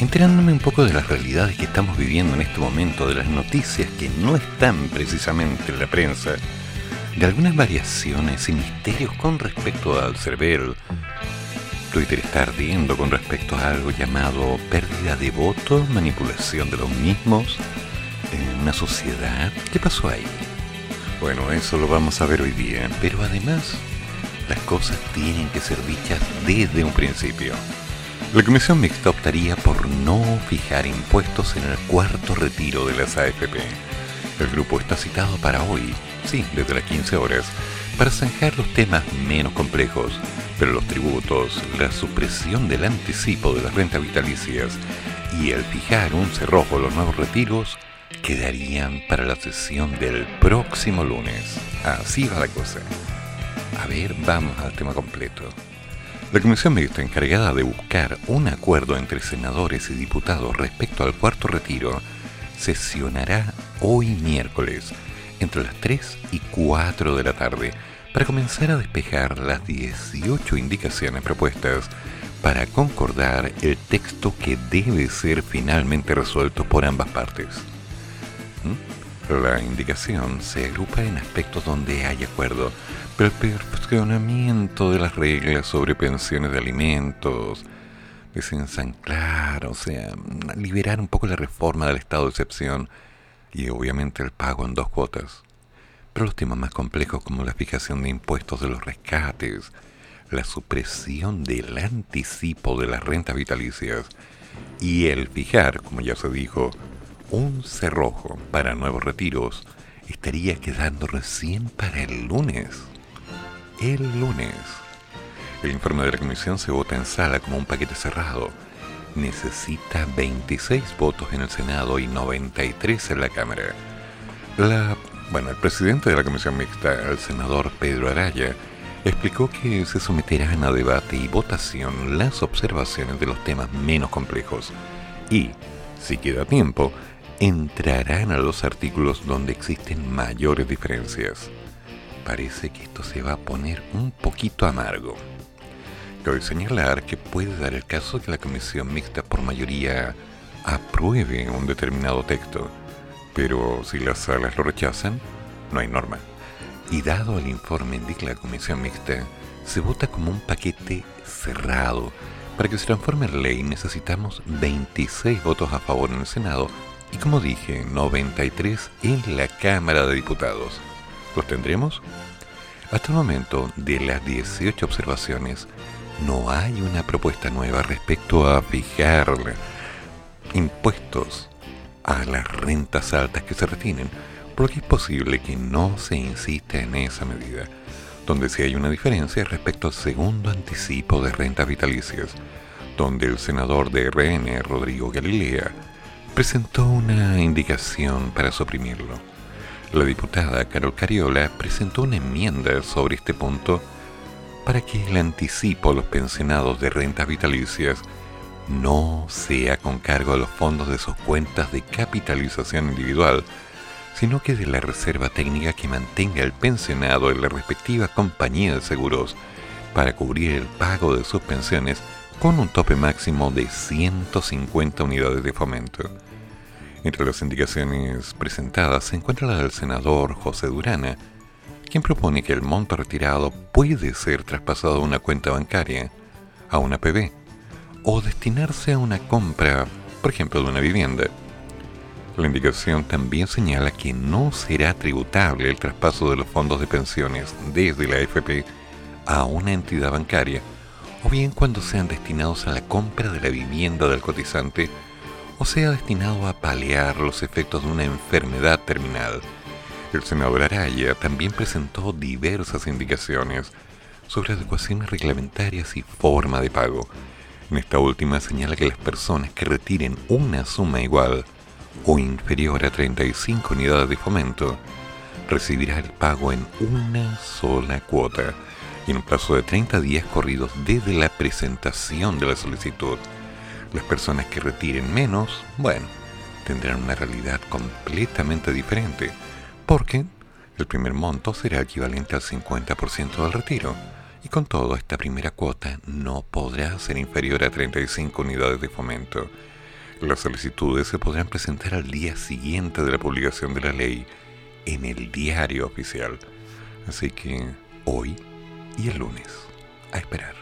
Enterándome un poco de las realidades que estamos viviendo en este momento, de las noticias que no están precisamente en la prensa, de algunas variaciones y misterios con respecto al CERVEL. Twitter está ardiendo con respecto a algo llamado pérdida de votos, manipulación de los mismos, en una sociedad. ¿Qué pasó ahí? Bueno, eso lo vamos a ver hoy día, pero además las cosas tienen que ser dichas desde un principio. La Comisión Mixta optaría por no fijar impuestos en el cuarto retiro de las AFP. El grupo está citado para hoy, sí, desde las 15 horas, para zanjar los temas menos complejos, pero los tributos, la supresión del anticipo de las rentas vitalicias y el fijar un cerrojo a los nuevos retiros quedarían para la sesión del próximo lunes. Así va la cosa. A ver, vamos al tema completo. La comisión mixta encargada de buscar un acuerdo entre senadores y diputados respecto al cuarto retiro sesionará hoy miércoles entre las 3 y 4 de la tarde para comenzar a despejar las 18 indicaciones propuestas para concordar el texto que debe ser finalmente resuelto por ambas partes. La indicación se agrupa en aspectos donde hay acuerdo, el perfeccionamiento de las reglas sobre pensiones de alimentos, desensanclar, o sea, liberar un poco la reforma del estado de excepción y obviamente el pago en dos cuotas. Pero los temas más complejos como la fijación de impuestos de los rescates, la supresión del anticipo de las rentas vitalicias y el fijar, como ya se dijo, un cerrojo para nuevos retiros estaría quedando recién para el lunes. El lunes. El informe de la comisión se vota en sala como un paquete cerrado. Necesita 26 votos en el Senado y 93 en la Cámara. La, bueno, el presidente de la comisión mixta, el senador Pedro Araya, explicó que se someterán a debate y votación las observaciones de los temas menos complejos y, si queda tiempo, entrarán a los artículos donde existen mayores diferencias. Parece que esto se va a poner un poquito amargo. Cabe señalar que puede dar el caso que la comisión mixta por mayoría apruebe un determinado texto, pero si las salas lo rechazan, no hay norma. Y dado el informe de la comisión mixta, se vota como un paquete cerrado. Para que se transforme en ley necesitamos 26 votos a favor en el Senado y como dije, 93 en la Cámara de Diputados. ¿Los tendremos? Hasta el momento, de las 18 observaciones, no hay una propuesta nueva respecto a fijar impuestos a las rentas altas que se retienen, porque es posible que no se insista en esa medida, donde sí hay una diferencia respecto al segundo anticipo de rentas vitalicias, donde el senador de RN, Rodrigo Galilea, presentó una indicación para suprimirlo. La diputada Carol Cariola presentó una enmienda sobre este punto para que el anticipo a los pensionados de rentas vitalicias no sea con cargo a los fondos de sus cuentas de capitalización individual, sino que de la reserva técnica que mantenga el pensionado en la respectiva compañía de seguros para cubrir el pago de sus pensiones con un tope máximo de 150 unidades de fomento. Entre las indicaciones presentadas se encuentra la del senador José Durana, quien propone que el monto retirado puede ser traspasado a una cuenta bancaria, a una PB, o destinarse a una compra, por ejemplo, de una vivienda. La indicación también señala que no será tributable el traspaso de los fondos de pensiones desde la AFP a una entidad bancaria, o bien cuando sean destinados a la compra de la vivienda del cotizante o sea destinado a paliar los efectos de una enfermedad terminal. El senador Araya también presentó diversas indicaciones sobre adecuaciones reglamentarias y forma de pago. En esta última señala que las personas que retiren una suma igual o inferior a 35 unidades de fomento, recibirá el pago en una sola cuota y en un plazo de 30 días corridos desde la presentación de la solicitud. Las personas que retiren menos, bueno, tendrán una realidad completamente diferente, porque el primer monto será equivalente al 50% del retiro, y con todo esta primera cuota no podrá ser inferior a 35 unidades de fomento. Las solicitudes se podrán presentar al día siguiente de la publicación de la ley en el diario oficial. Así que hoy y el lunes, a esperar.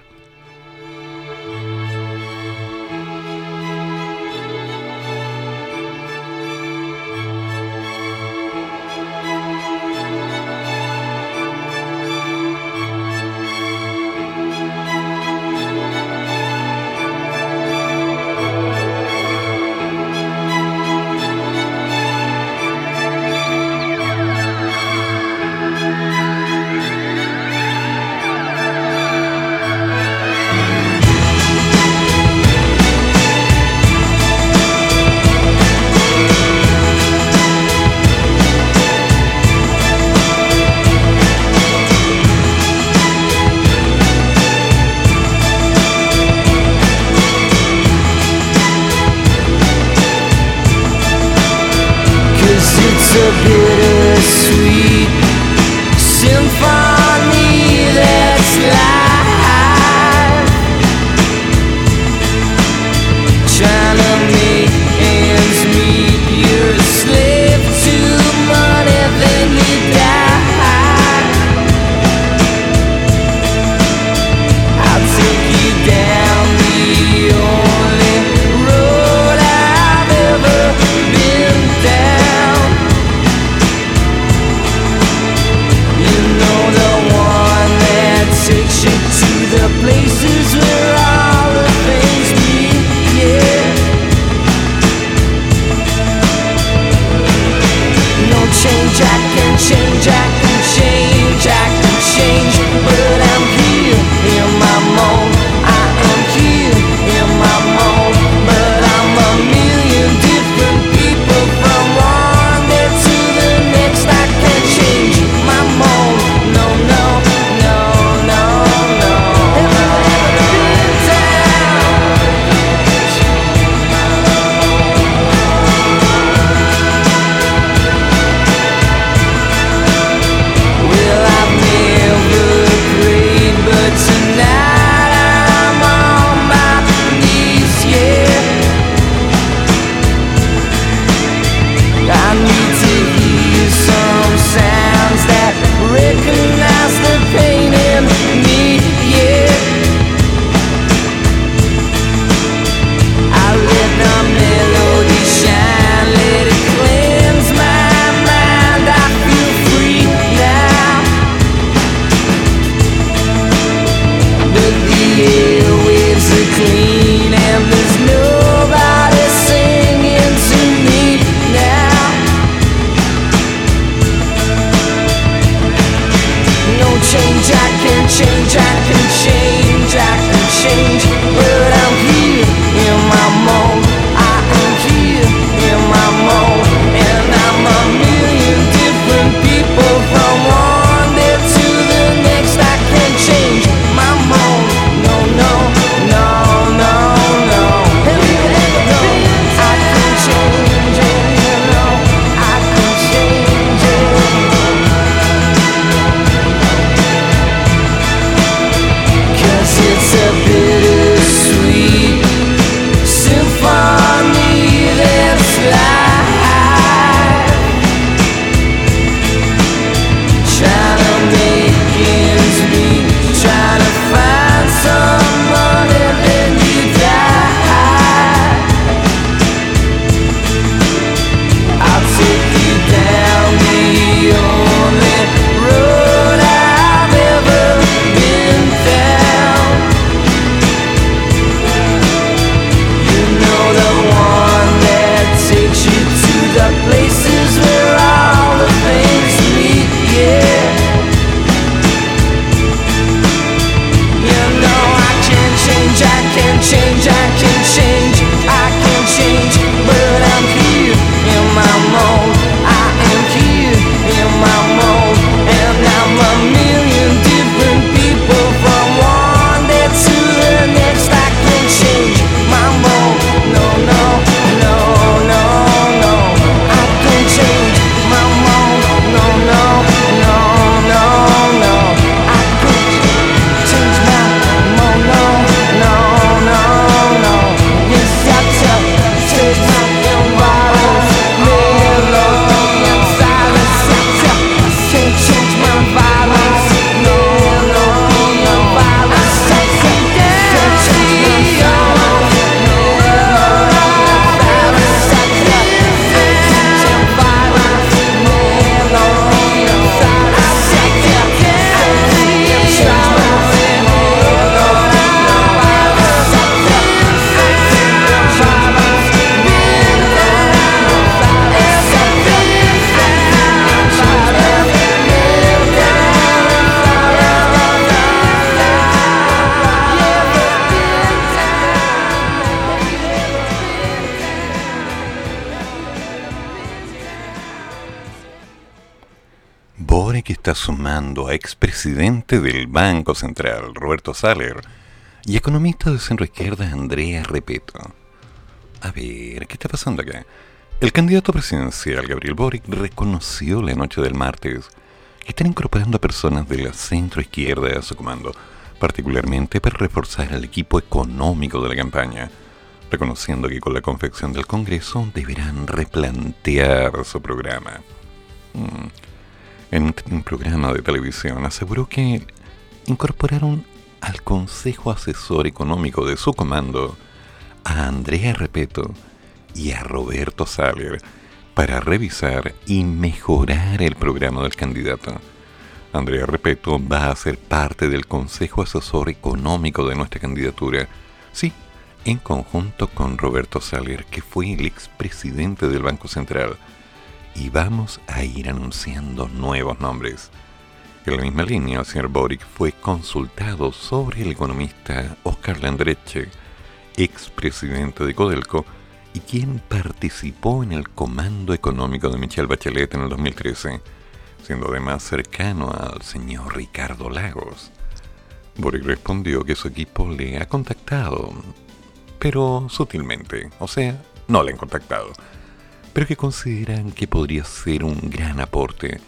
Expresidente del Banco Central, Roberto Saller, y economista de centro izquierda, Andrea Repeto. A ver, ¿qué está pasando acá? El candidato presidencial, Gabriel Boric, reconoció la noche del martes que están incorporando a personas de la centro izquierda a su comando, particularmente para reforzar el equipo económico de la campaña, reconociendo que con la confección del Congreso deberán replantear su programa. Mm. En un programa de televisión aseguró que incorporaron al Consejo Asesor Económico de su comando a Andrea Repeto y a Roberto Saller para revisar y mejorar el programa del candidato. Andrea Repeto va a ser parte del Consejo Asesor Económico de nuestra candidatura, sí, en conjunto con Roberto Saller, que fue el expresidente del Banco Central, y vamos a ir anunciando nuevos nombres. En la misma línea, el señor Boric fue consultado sobre el economista Oscar Landreche, expresidente de Codelco, y quien participó en el comando económico de Michelle Bachelet en el 2013, siendo además cercano al señor Ricardo Lagos. Boric respondió que su equipo le ha contactado, pero sutilmente, o sea, no le han contactado, pero que consideran que podría ser un gran aporte,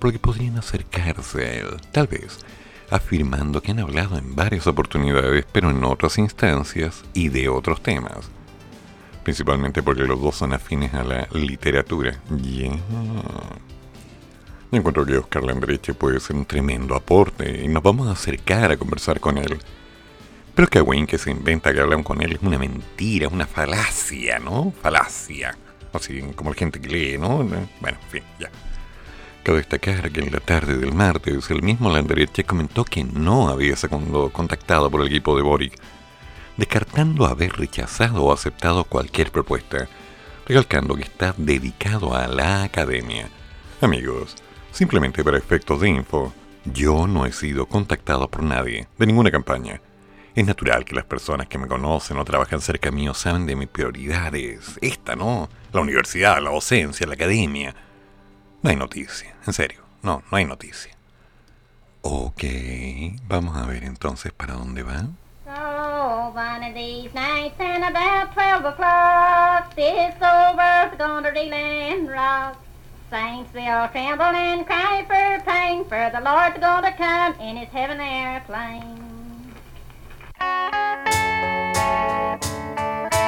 porque podrían acercarse a él, tal vez, afirmando que han hablado en varias oportunidades, pero en otras instancias y de otros temas principalmente porque los dos son afines a la literatura. Yeah. Yo encuentro que Oscar Landreche puede ser un tremendo aporte y nos vamos a acercar a conversar con él. Pero que Wayne que se inventa que hablan con él es una mentira, una falacia, ¿no? Falacia. Así como la gente que lee, ¿no? Bueno, en fin, ya. Cabe destacar que en la tarde del martes el mismo Landreche comentó que no había sido contactado por el equipo de Boric descartando haber rechazado o aceptado cualquier propuesta, recalcando que está dedicado a la academia. Amigos, simplemente para efectos de info, yo no he sido contactado por nadie, de ninguna campaña. Es natural que las personas que me conocen o trabajan cerca mío saben de mis prioridades. Esta, ¿no? La universidad, la docencia, la academia. No hay noticia, en serio. No, no hay noticia. Ok, vamos a ver entonces para dónde va. Oh, one of these nights and about twelve o'clock, this old world's gonna reel and rock. Saints will tremble and cry for pain, for the Lord's gonna come in his heaven airplane. Thank you.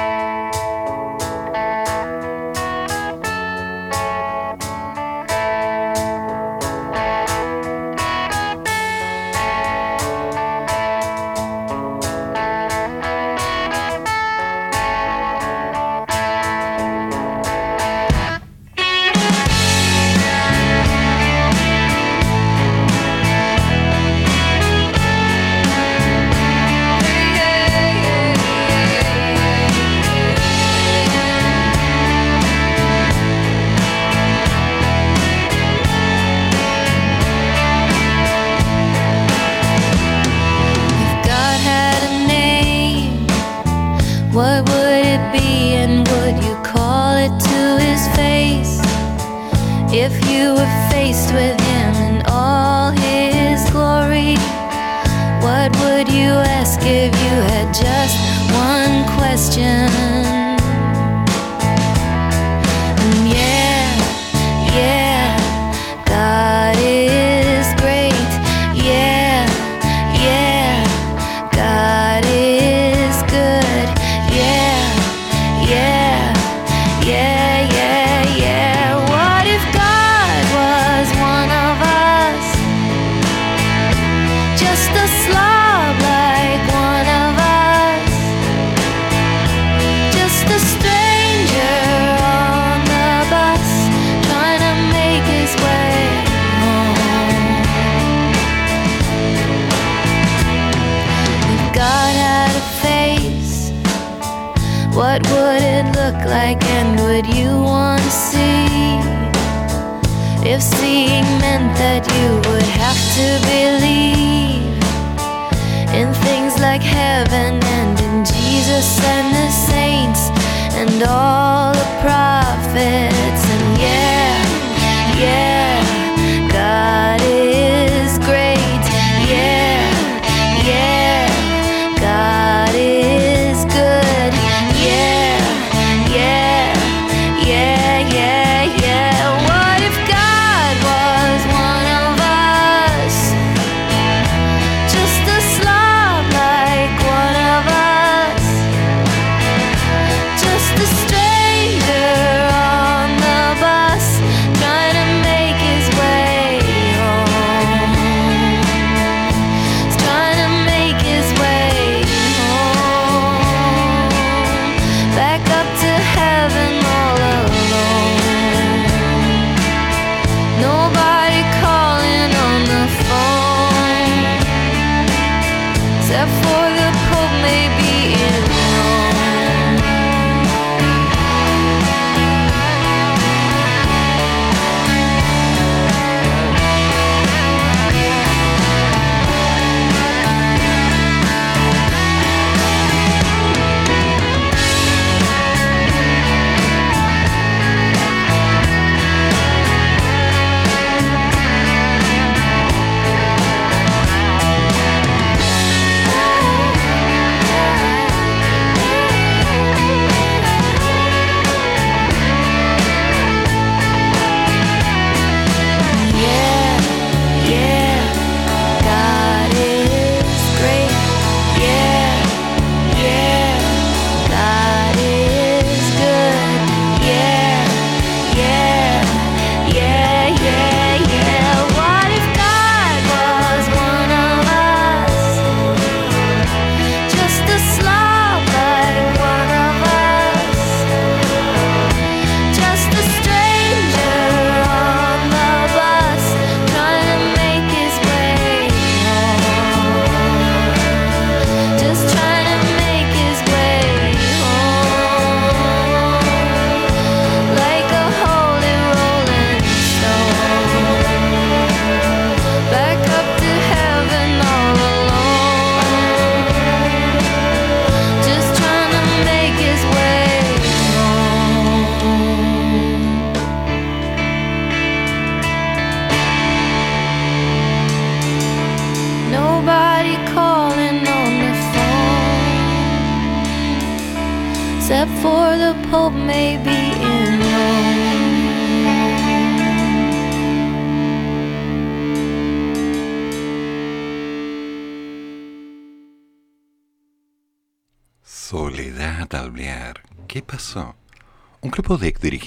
for the cold maybe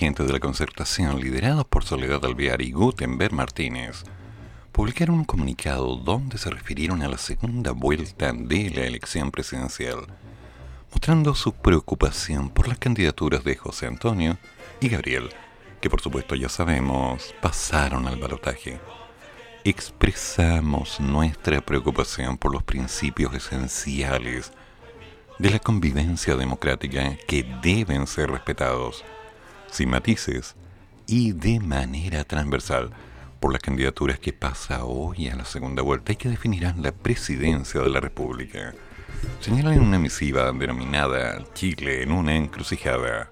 exdirigentes de la concertación, liderados por Soledad Alvear y Gutenberg Martínez, publicaron un comunicado donde se refirieron a la segunda vuelta de la elección presidencial, mostrando su preocupación por las candidaturas de José Antonio y Gabriel, que por supuesto ya sabemos pasaron al balotaje. Expresamos nuestra preocupación por los principios esenciales de la convivencia democrática que deben ser respetados, sin matices y de manera transversal, por las candidaturas que pasa hoy a la segunda vuelta y que definirán la presidencia de la República. Señalan en una misiva denominada Chile en una encrucijada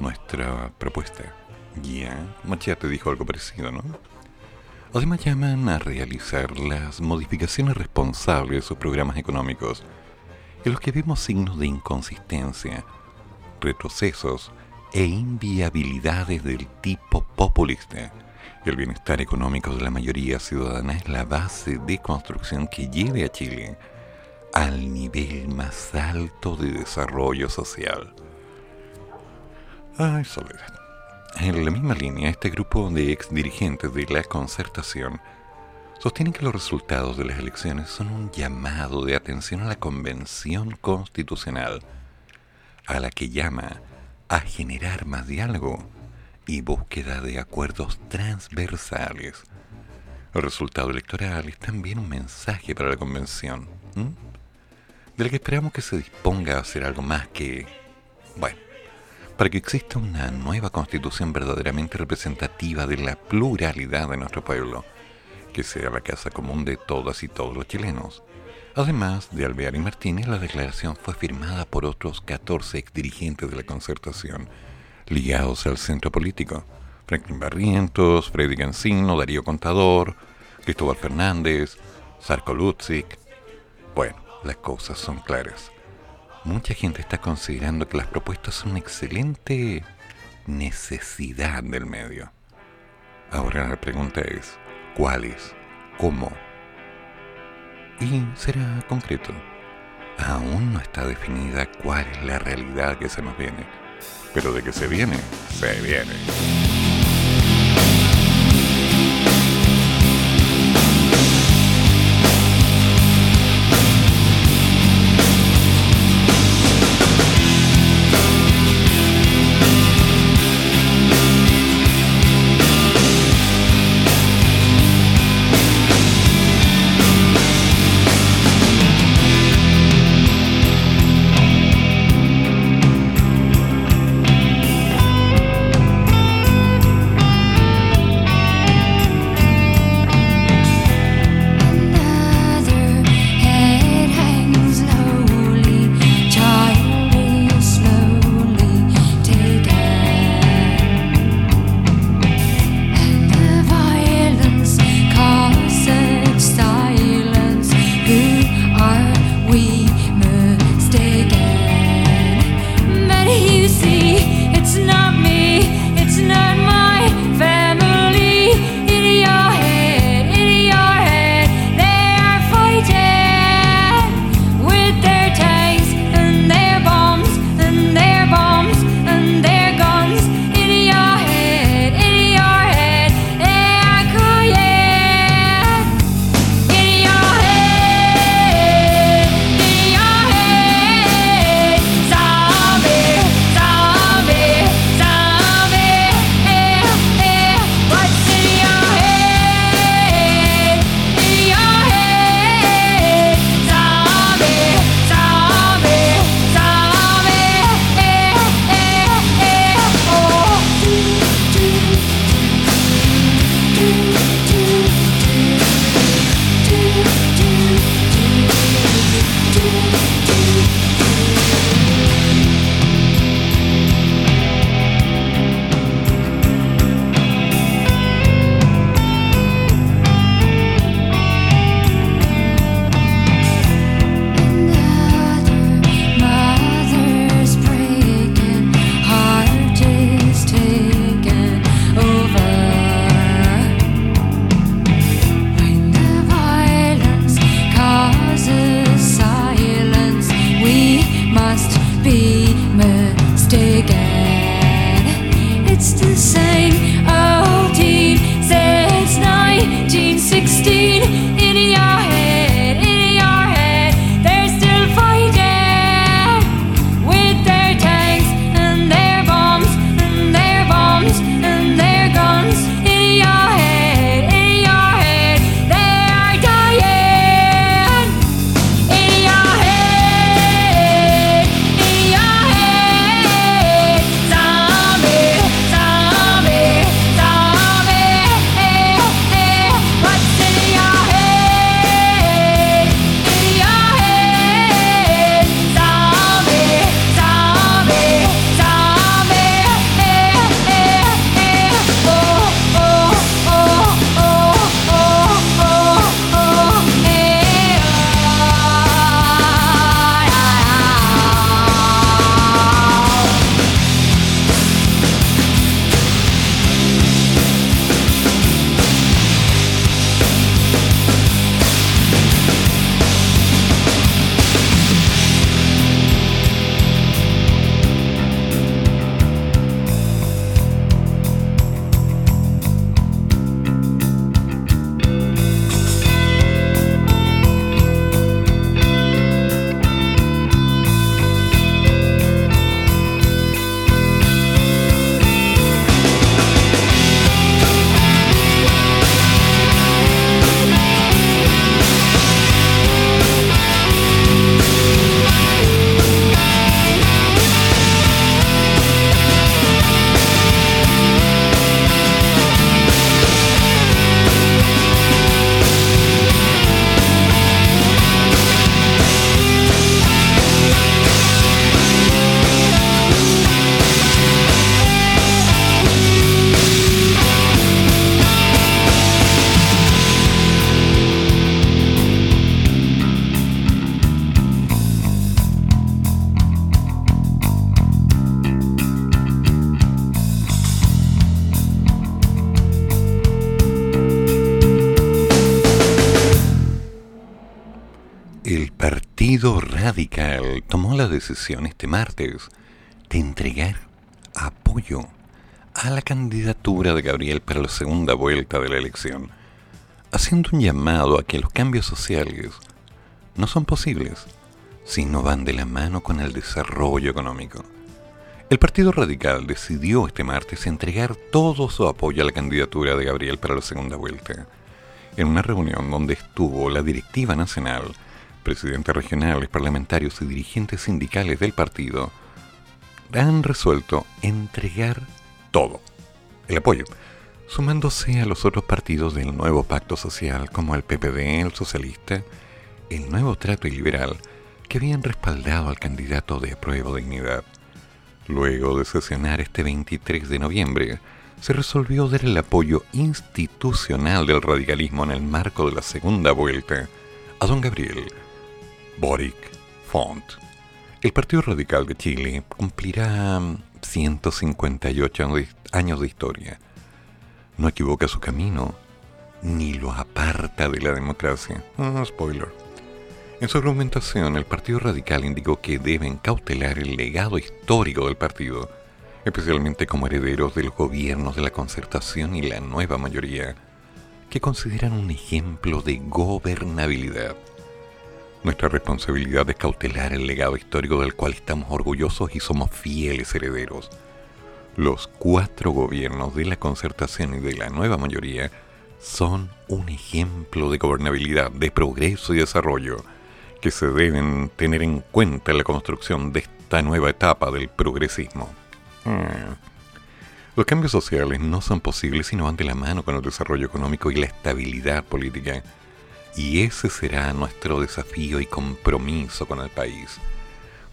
nuestra propuesta. Ya, Machete dijo algo parecido, ¿no? Además llaman a realizar las modificaciones responsables de sus programas económicos en los que vemos signos de inconsistencia, retrocesos e inviabilidades del tipo populista. El bienestar económico de la mayoría ciudadana es la base de construcción que lleve a Chile al nivel más alto de desarrollo social. Ay, Soledad. En la misma línea, este grupo de ex dirigentes de la concertación sostienen que los resultados de las elecciones son un llamado de atención a la Convención Constitucional, a la que llama a generar más diálogo y búsqueda de acuerdos transversales. El resultado electoral es también un mensaje para la Convención, de la que esperamos que se disponga a hacer algo más que, bueno, para que exista una nueva constitución verdaderamente representativa de la pluralidad de nuestro pueblo que sea la casa común de todas y todos los chilenos. Además de Alvear y Martínez, la declaración fue firmada por otros 14 exdirigentes de la concertación, ligados al centro político. Franklin Barrientos, Freddy Gancino, Darío Contador, Cristóbal Fernández, Sarko Lutzik. Bueno, las cosas son claras. Mucha gente está considerando que las propuestas son una excelente necesidad del medio. Ahora la pregunta es, cuáles, cómo. Y será concreto. Aún no está definida cuál es la realidad que se nos viene. Pero de que se viene, se viene. Decisión este martes de entregar apoyo a la candidatura de Gabriel para la segunda vuelta de la elección, haciendo un llamado a que los cambios sociales no son posibles si no van de la mano con el desarrollo económico. El Partido Radical decidió este martes entregar todo su apoyo a la candidatura de Gabriel para la segunda vuelta, en una reunión donde estuvo la directiva nacional, presidentes regionales, parlamentarios y dirigentes sindicales del partido, han resuelto entregar todo, el apoyo, sumándose a los otros partidos del nuevo pacto social como el PPD, el socialista, el nuevo trato y liberal, que habían respaldado al candidato de Prueba Dignidad. Luego de sesionar este 23 de noviembre, se resolvió dar el apoyo institucional del radicalismo en el marco de la segunda vuelta a don Gabriel Boric Font. El Partido Radical de Chile cumplirá 158 años de historia. No equivoca su camino, ni lo aparta de la democracia. Ah, spoiler. En su argumentación, el Partido Radical indicó que deben cautelar el legado histórico del partido, especialmente como herederos de los gobiernos de la concertación y la nueva mayoría, que consideran un ejemplo de gobernabilidad. Nuestra responsabilidad es cautelar el legado histórico del cual estamos orgullosos y somos fieles herederos. Los cuatro gobiernos de la concertación y de la nueva mayoría son un ejemplo de gobernabilidad, de progreso y desarrollo que se deben tener en cuenta en la construcción de esta nueva etapa del progresismo. Hmm. Los cambios sociales no son posibles si no van de la mano con el desarrollo económico y la estabilidad política y ese será nuestro desafío y compromiso con el país.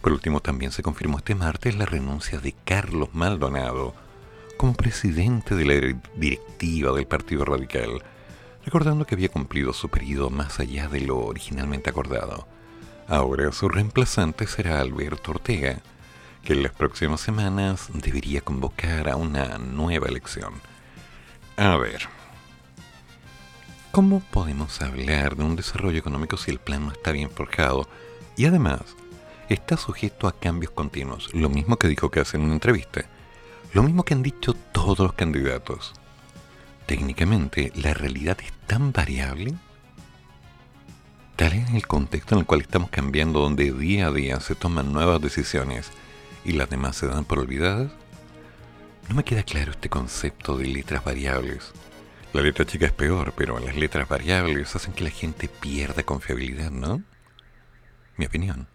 Por último, también se confirmó este martes la renuncia de Carlos Maldonado como presidente de la directiva del Partido Radical, recordando que había cumplido su periodo más allá de lo originalmente acordado. Ahora su reemplazante será Alberto Ortega, que en las próximas semanas debería convocar a una nueva elección. A ver, ¿Cómo podemos hablar de un desarrollo económico si el plan no está bien forjado y además está sujeto a cambios continuos? Lo mismo que dijo que hace en una entrevista, lo mismo que han dicho todos los candidatos. Técnicamente, la realidad es tan variable. Tal es el contexto en el cual estamos cambiando, donde día a día se toman nuevas decisiones y las demás se dan por olvidadas. No me queda claro este concepto de letras variables. La letra chica es peor, pero las letras variables hacen que la gente pierda confiabilidad, ¿no? Mi opinión.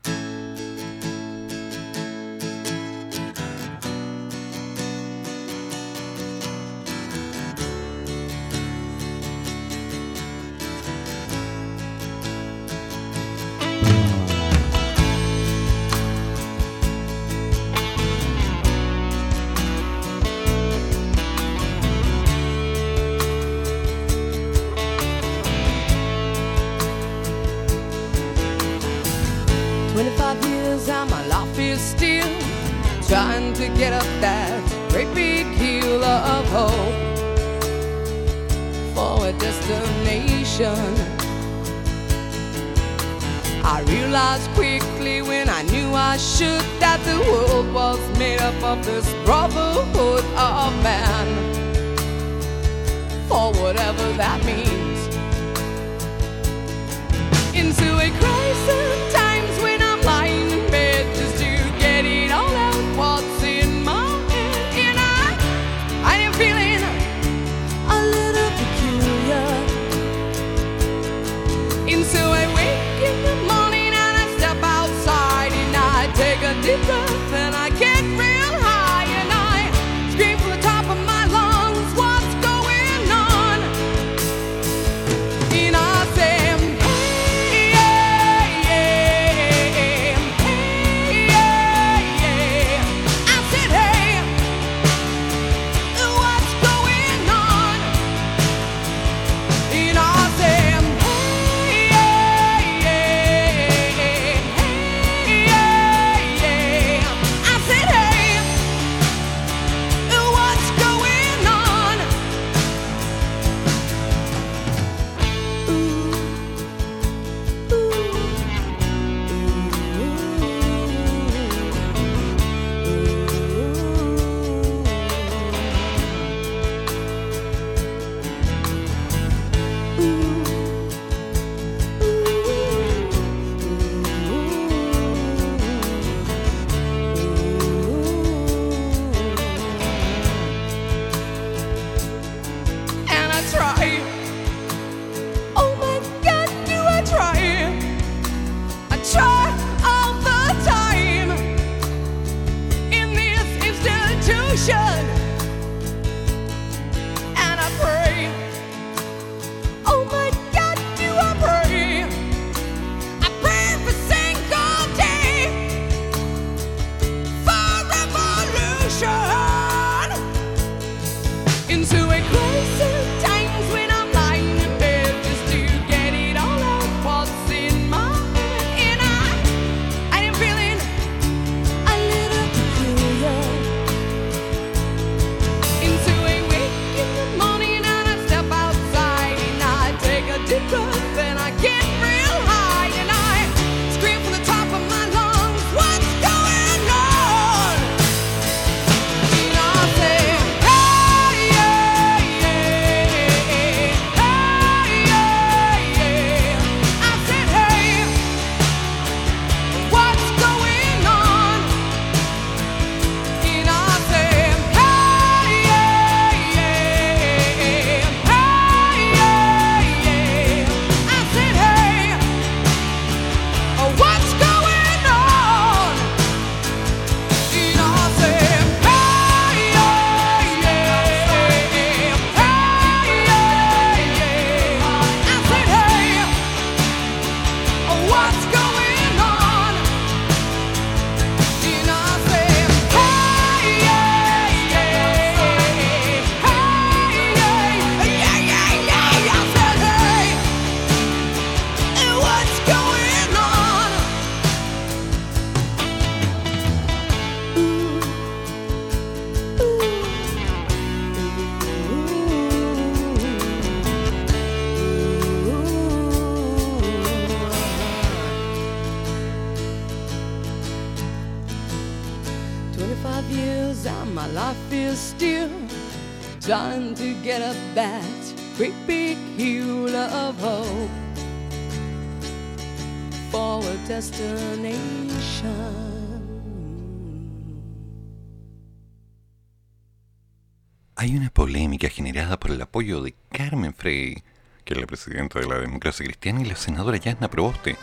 Apoyo de Carmen Frey, que es la presidenta de la democracia cristiana, y la senadora Yasna Proboste,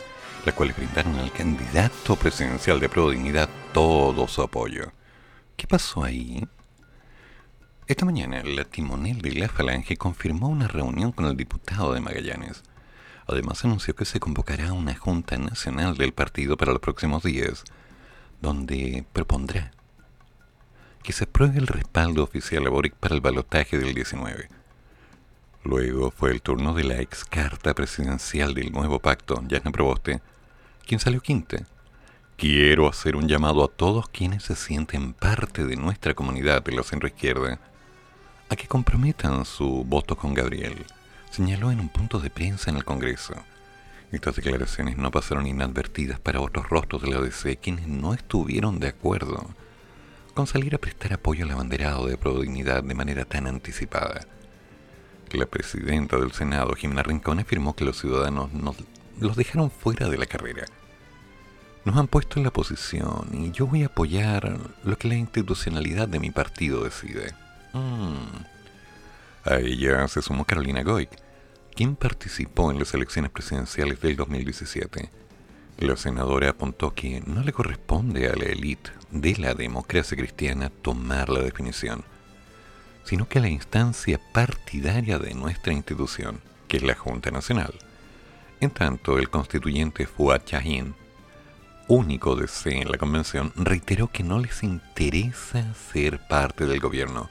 las cuales brindaron al candidato presidencial de Pro Dignidad todo su apoyo. ¿Qué pasó ahí? Esta mañana, la timonel de la Falange confirmó una reunión con el diputado de Magallanes. Además, anunció que se convocará una Junta Nacional del partido para los próximos días, donde propondrá que se apruebe el respaldo oficial a Boric para el balotaje del 19 Luego fue el turno de la ex carta presidencial del nuevo pacto, Yasna Proboste, quien salió quinta. Quiero hacer un llamado a todos quienes se sienten parte de nuestra comunidad de la centroizquierda a que comprometan su voto con Gabriel, señaló en un punto de prensa en el Congreso. Estas declaraciones no pasaron inadvertidas para otros rostros de la DC quienes no estuvieron de acuerdo con salir a prestar apoyo al abanderado de Prodignidad de manera tan anticipada. La presidenta del Senado, Jimena Rincón, afirmó que los ciudadanos nos los dejaron fuera de la carrera. Nos han puesto en la posición y yo voy a apoyar lo que la institucionalidad de mi partido decide. Mm. A ella se sumó Carolina Goic, quien participó en las elecciones presidenciales del 2017. La senadora apuntó que no le corresponde a la élite de la democracia cristiana tomar la definición sino que la instancia partidaria de nuestra institución, que es la Junta Nacional. En tanto, el constituyente Fuad Chahin, único de C en la convención, reiteró que no les interesa ser parte del gobierno,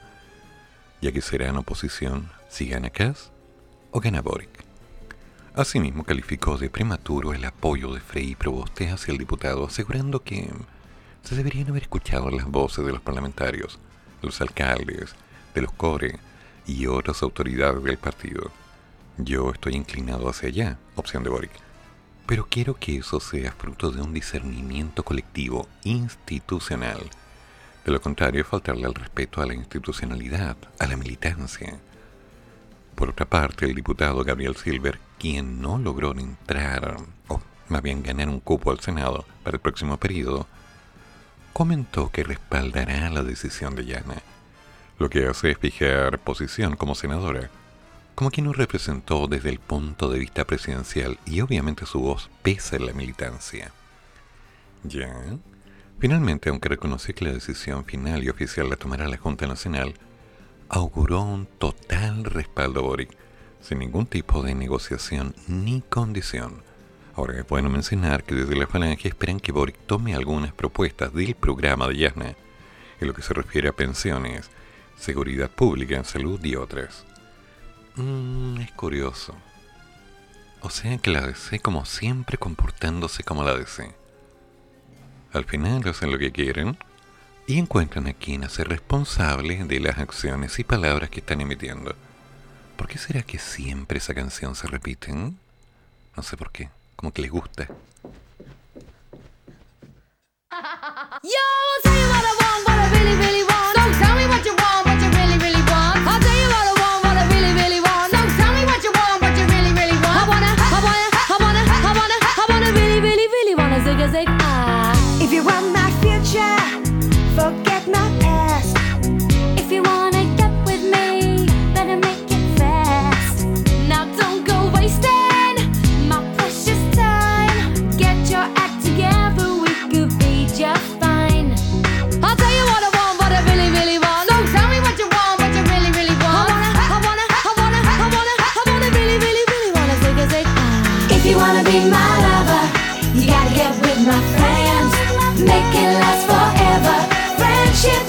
ya que serán oposición si gana Kass o gana Boric. Asimismo, calificó de prematuro el apoyo de Frei Proboste hacia el diputado, asegurando que se deberían haber escuchado las voces de los parlamentarios, los alcaldes, de los CORE y otras autoridades del partido. Yo estoy inclinado hacia allá, opción de Boric. Pero quiero que eso sea fruto de un discernimiento colectivo institucional. De lo contrario, faltarle al respeto a la institucionalidad, a la militancia. Por otra parte, el diputado Gabriel Silver, quien no logró entrar, o más bien ganar un cupo al Senado para el próximo periodo, comentó que respaldará la decisión de Yana lo que hace es fijar posición como senadora, como quien nos representó desde el punto de vista presidencial y obviamente su voz pesa en la militancia. Ya, Finalmente, aunque reconoció que la decisión final y oficial la tomará la Junta Nacional, auguró un total respaldo a Boric, sin ningún tipo de negociación ni condición. Ahora es bueno mencionar que desde la Falange esperan que Boric tome algunas propuestas del programa de Yasna, en lo que se refiere a pensiones, seguridad pública, salud y otras. Mm, es curioso. O sea que la DC como siempre comportándose como la DC. Al final hacen lo que quieren y encuentran a quien hace responsable de las acciones y palabras que están emitiendo. ¿Por qué será que siempre esa canción se repite? No sé por qué, como que les gusta. If you want my future, forget.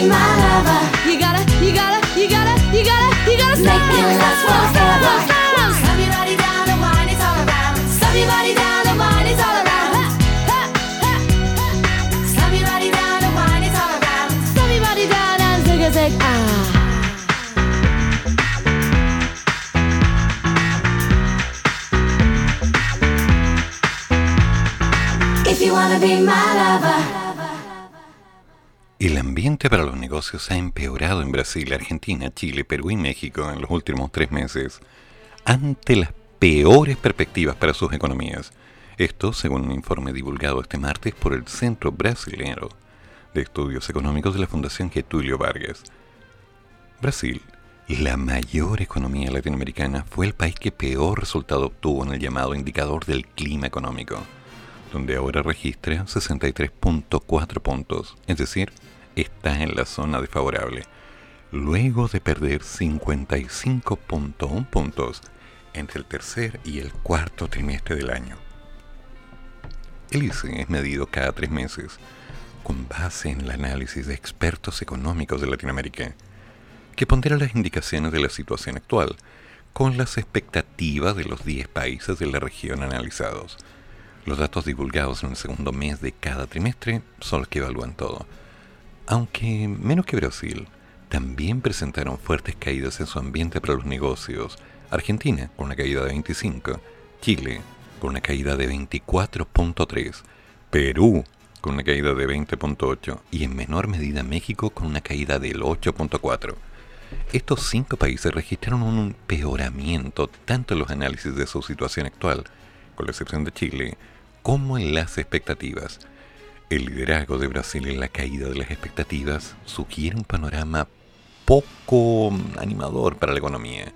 be my lover. You gotta, you gotta, you gotta, you gotta, you gotta stop. Make me last forever. Stop your body down and wine, it's all around. Stop your body down and wine, it's all around. Take ah. If you wanna be my lover ambiente para los negocios ha empeorado en Brasil, Argentina, Chile, Perú y México en los últimos tres meses ante las peores perspectivas para sus economías. Esto según un informe divulgado este martes por el Centro Brasileño de Estudios Económicos de la Fundación Getulio Vargas. Brasil, la mayor economía latinoamericana, fue el país que peor resultado obtuvo en el llamado indicador del clima económico donde ahora registra 63.4 puntos, es decir, está en la zona desfavorable, luego de perder 55.1 puntos entre el tercer y el cuarto trimestre del año. El ICE es medido cada tres meses con base en el análisis de expertos económicos de Latinoamérica, que pondera las indicaciones de la situación actual con las expectativas de los 10 países de la región analizados los datos divulgados en el segundo mes de cada trimestre son los que evalúan todo. Aunque menos que Brasil, también presentaron fuertes caídas en su ambiente para los negocios. Argentina con una caída de 25, Chile con una caída de 24.3, Perú con una caída de 20.8 y en menor medida México con una caída del 8.4. Estos cinco países registraron un empeoramiento tanto en los análisis de su situación actual, con la excepción de Chile, como en las expectativas. El liderazgo de Brasil en la caída de las expectativas sugiere un panorama poco animador para la economía.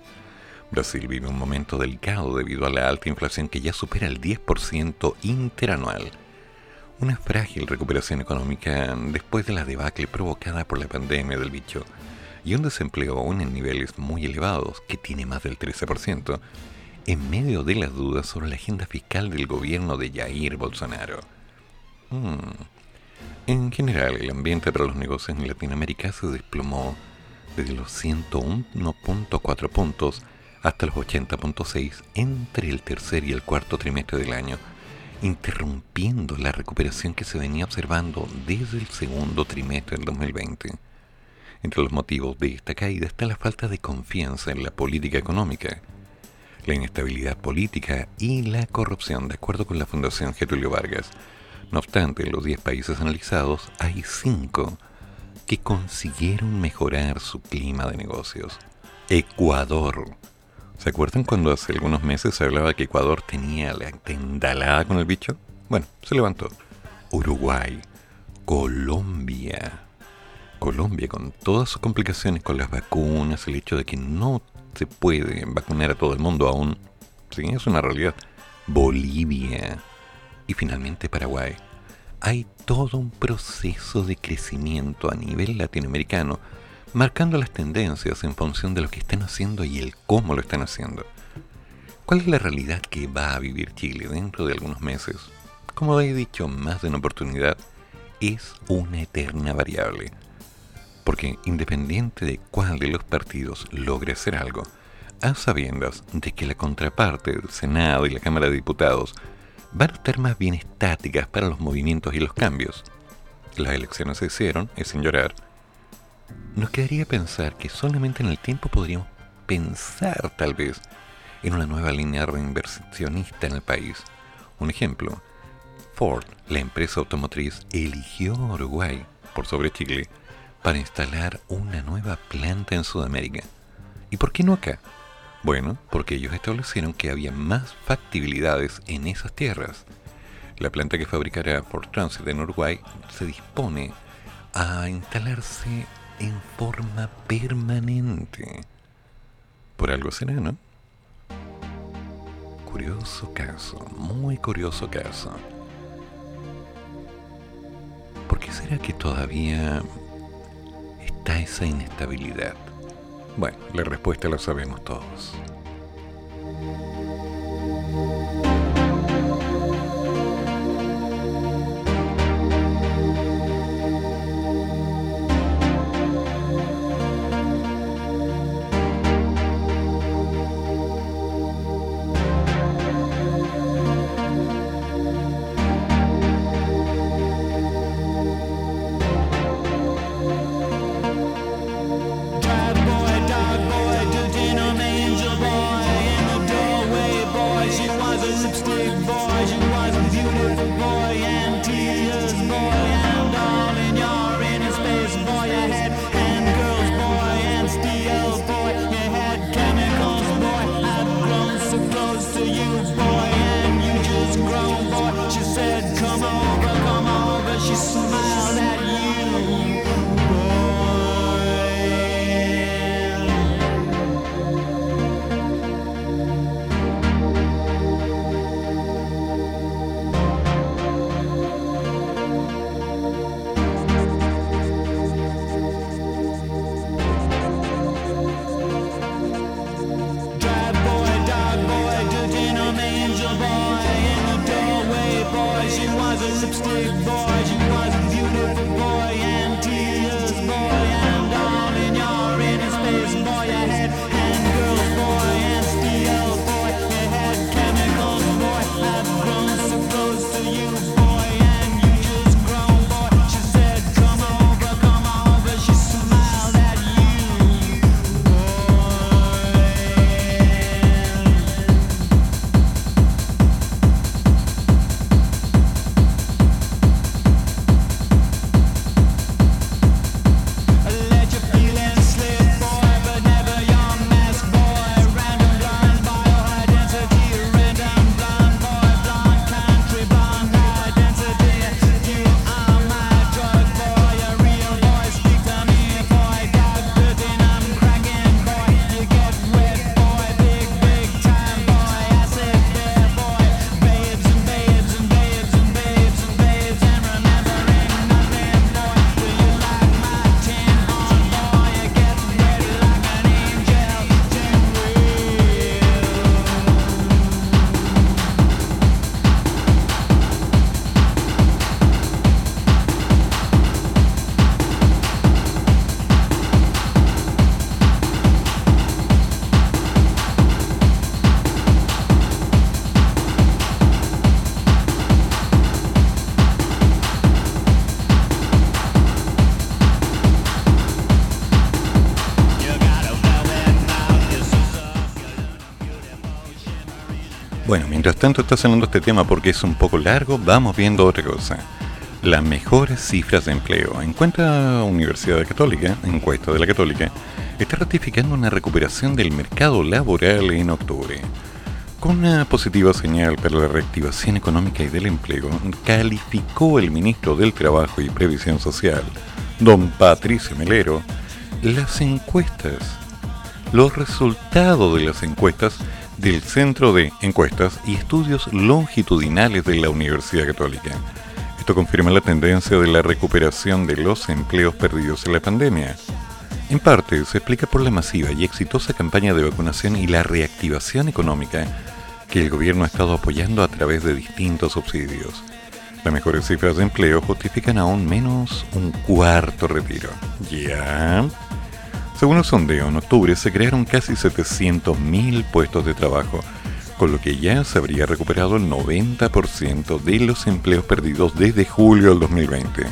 Brasil vive un momento delicado debido a la alta inflación que ya supera el 10% interanual. Una frágil recuperación económica después de la debacle provocada por la pandemia del bicho y un desempleo aún en niveles muy elevados, que tiene más del 13%, en medio de las dudas sobre la agenda fiscal del gobierno de Jair Bolsonaro. Hmm. En general, el ambiente para los negocios en Latinoamérica se desplomó desde los 101.4 puntos hasta los 80.6 entre el tercer y el cuarto trimestre del año, interrumpiendo la recuperación que se venía observando desde el segundo trimestre del 2020. Entre los motivos de esta caída está la falta de confianza en la política económica, la inestabilidad política y la corrupción, de acuerdo con la Fundación Getulio Vargas. No obstante, en los 10 países analizados hay 5 que consiguieron mejorar su clima de negocios. Ecuador. ¿Se acuerdan cuando hace algunos meses se hablaba que Ecuador tenía la tendalada con el bicho? Bueno, se levantó. Uruguay. Colombia. Colombia, con todas sus complicaciones con las vacunas, el hecho de que no se puede vacunar a todo el mundo aún, sí, es una realidad. Bolivia y finalmente Paraguay. Hay todo un proceso de crecimiento a nivel latinoamericano, marcando las tendencias en función de lo que están haciendo y el cómo lo están haciendo. ¿Cuál es la realidad que va a vivir Chile dentro de algunos meses? Como he dicho, más de una oportunidad es una eterna variable porque independiente de cuál de los partidos logre hacer algo, a sabiendas de que la contraparte del Senado y la Cámara de Diputados van a estar más bien estáticas para los movimientos y los cambios. Las elecciones se hicieron, es sin llorar. Nos quedaría pensar que solamente en el tiempo podríamos pensar tal vez en una nueva línea reinversionista en el país. Un ejemplo, Ford, la empresa automotriz, eligió Uruguay por sobre Chile para instalar una nueva planta en Sudamérica. ¿Y por qué no acá? Bueno, porque ellos establecieron que había más factibilidades en esas tierras. La planta que fabricará Ford Transit en Uruguay se dispone a instalarse en forma permanente. Por algo será, ¿no? Curioso caso, muy curioso caso. ¿Por qué será que todavía está esa inestabilidad? Bueno, la respuesta la sabemos todos. Tanto está sonando este tema porque es un poco largo, vamos viendo otra cosa. Las mejores cifras de empleo. Encuentra Universidad Católica, encuesta de la Católica, está ratificando una recuperación del mercado laboral en octubre. Con una positiva señal para la reactivación económica y del empleo, calificó el ministro del Trabajo y Previsión Social, don Patricio Melero, las encuestas, los resultados de las encuestas del Centro de Encuestas y Estudios Longitudinales de la Universidad Católica. Esto confirma la tendencia de la recuperación de los empleos perdidos en la pandemia. En parte se explica por la masiva y exitosa campaña de vacunación y la reactivación económica que el gobierno ha estado apoyando a través de distintos subsidios. Las mejores cifras de empleo justifican aún menos un cuarto retiro. ¿Ya? Según el sondeo, en octubre se crearon casi 700.000 puestos de trabajo, con lo que ya se habría recuperado el 90% de los empleos perdidos desde julio del 2020.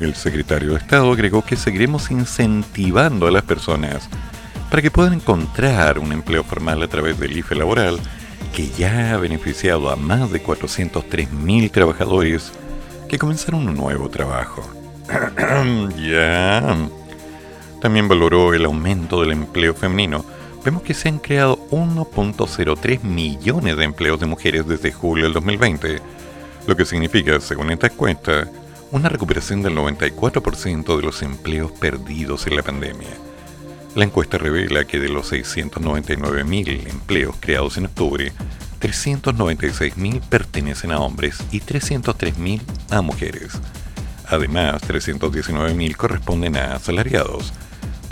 El secretario de Estado agregó que seguiremos incentivando a las personas para que puedan encontrar un empleo formal a través del IFE laboral que ya ha beneficiado a más de 403.000 trabajadores que comenzaron un nuevo trabajo. ya. También valoró el aumento del empleo femenino. Vemos que se han creado 1.03 millones de empleos de mujeres desde julio del 2020, lo que significa, según esta encuesta, una recuperación del 94% de los empleos perdidos en la pandemia. La encuesta revela que de los 699.000 empleos creados en octubre, 396.000 pertenecen a hombres y 303.000 a mujeres. Además, 319.000 corresponden a asalariados,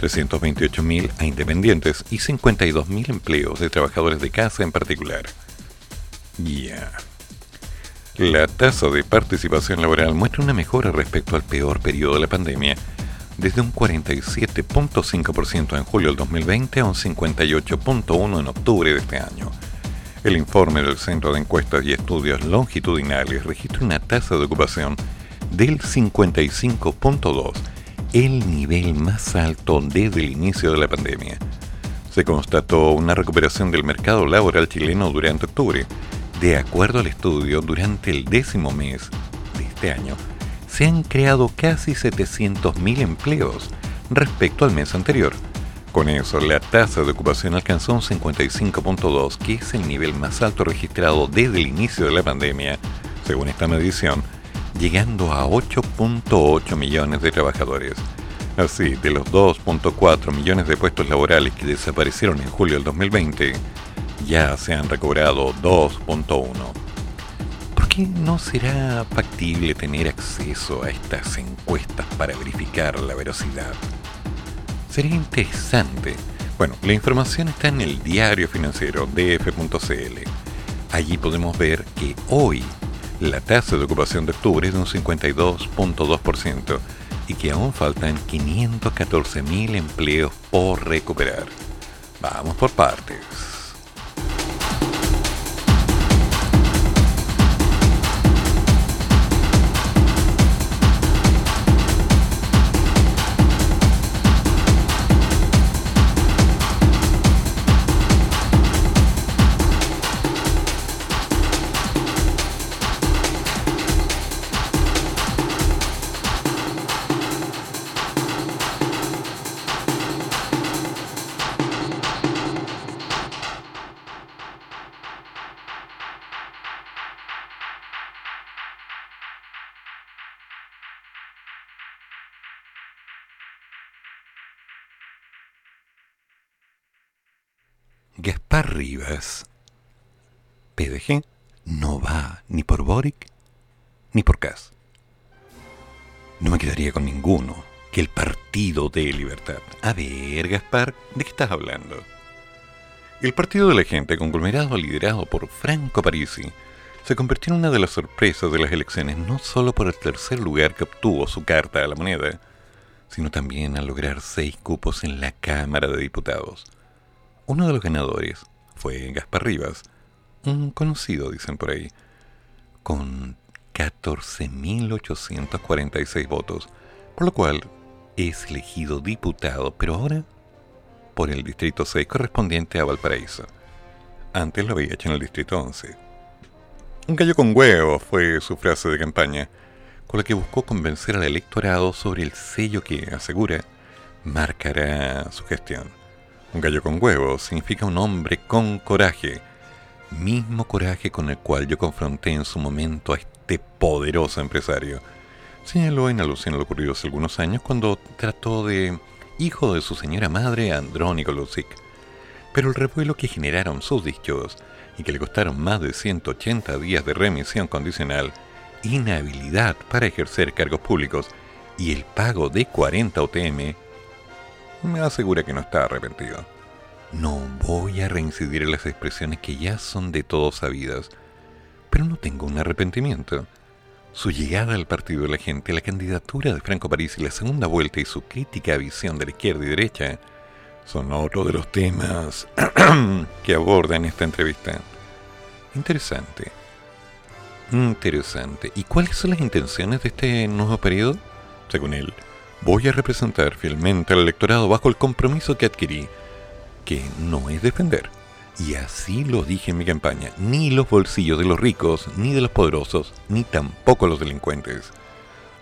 328.000 a independientes y 52.000 empleos de trabajadores de casa en particular. Ya. La tasa de participación laboral muestra una mejora respecto al peor periodo de la pandemia desde un 47.5% en julio del 2020 a un 58.1% en octubre de este año. El informe del Centro de Encuestas y Estudios Longitudinales registra una tasa de ocupación del 55.2%, el nivel más alto desde el inicio de la pandemia. Se constató una recuperación del mercado laboral chileno durante octubre. De acuerdo al estudio, durante el décimo mes de este año, se han creado casi 700.000 empleos respecto al mes anterior. Con eso, la tasa de ocupación alcanzó un 55.2, que es el nivel más alto registrado desde el inicio de la pandemia, según esta medición, llegando a 8.8 millones de trabajadores. Así, de los 2.4 millones de puestos laborales que desaparecieron en julio del 2020, ya se han recobrado 2.1 qué no será factible tener acceso a estas encuestas para verificar la velocidad? Sería interesante. Bueno, la información está en el diario financiero df.cl. Allí podemos ver que hoy la tasa de ocupación de octubre es de un 52.2% y que aún faltan 514.000 empleos por recuperar. Vamos por partes. Gaspar Rivas, PDG, no va ni por Boric ni por Cas. No me quedaría con ninguno que el Partido de Libertad. A ver, Gaspar, ¿de qué estás hablando? El Partido de la Gente, conglomerado liderado por Franco Parisi, se convirtió en una de las sorpresas de las elecciones no solo por el tercer lugar que obtuvo su carta a la moneda, sino también al lograr seis cupos en la Cámara de Diputados. Uno de los ganadores fue Gaspar Rivas, un conocido, dicen por ahí, con 14.846 votos, por lo cual es elegido diputado, pero ahora por el Distrito 6 correspondiente a Valparaíso. Antes lo había hecho en el Distrito 11. Un gallo con huevos fue su frase de campaña, con la que buscó convencer al electorado sobre el sello que, asegura, marcará su gestión. Un gallo con huevos significa un hombre con coraje, mismo coraje con el cual yo confronté en su momento a este poderoso empresario. Señaló en alusión a lo ocurrido hace algunos años cuando trató de hijo de su señora madre Andrónico Lucic. Pero el revuelo que generaron sus dichos y que le costaron más de 180 días de remisión condicional, inhabilidad para ejercer cargos públicos y el pago de 40 OTM, me asegura que no está arrepentido. No voy a reincidir en las expresiones que ya son de todos sabidas, pero no tengo un arrepentimiento. Su llegada al Partido de la Gente, la candidatura de Franco París y la segunda vuelta y su crítica visión de la izquierda y derecha son otro de los temas que aborda en esta entrevista. Interesante. Interesante. ¿Y cuáles son las intenciones de este nuevo periodo? Según él, voy a representar fielmente al electorado bajo el compromiso que adquirí, que no es defender. Y así lo dije en mi campaña, ni los bolsillos de los ricos, ni de los poderosos, ni tampoco los delincuentes.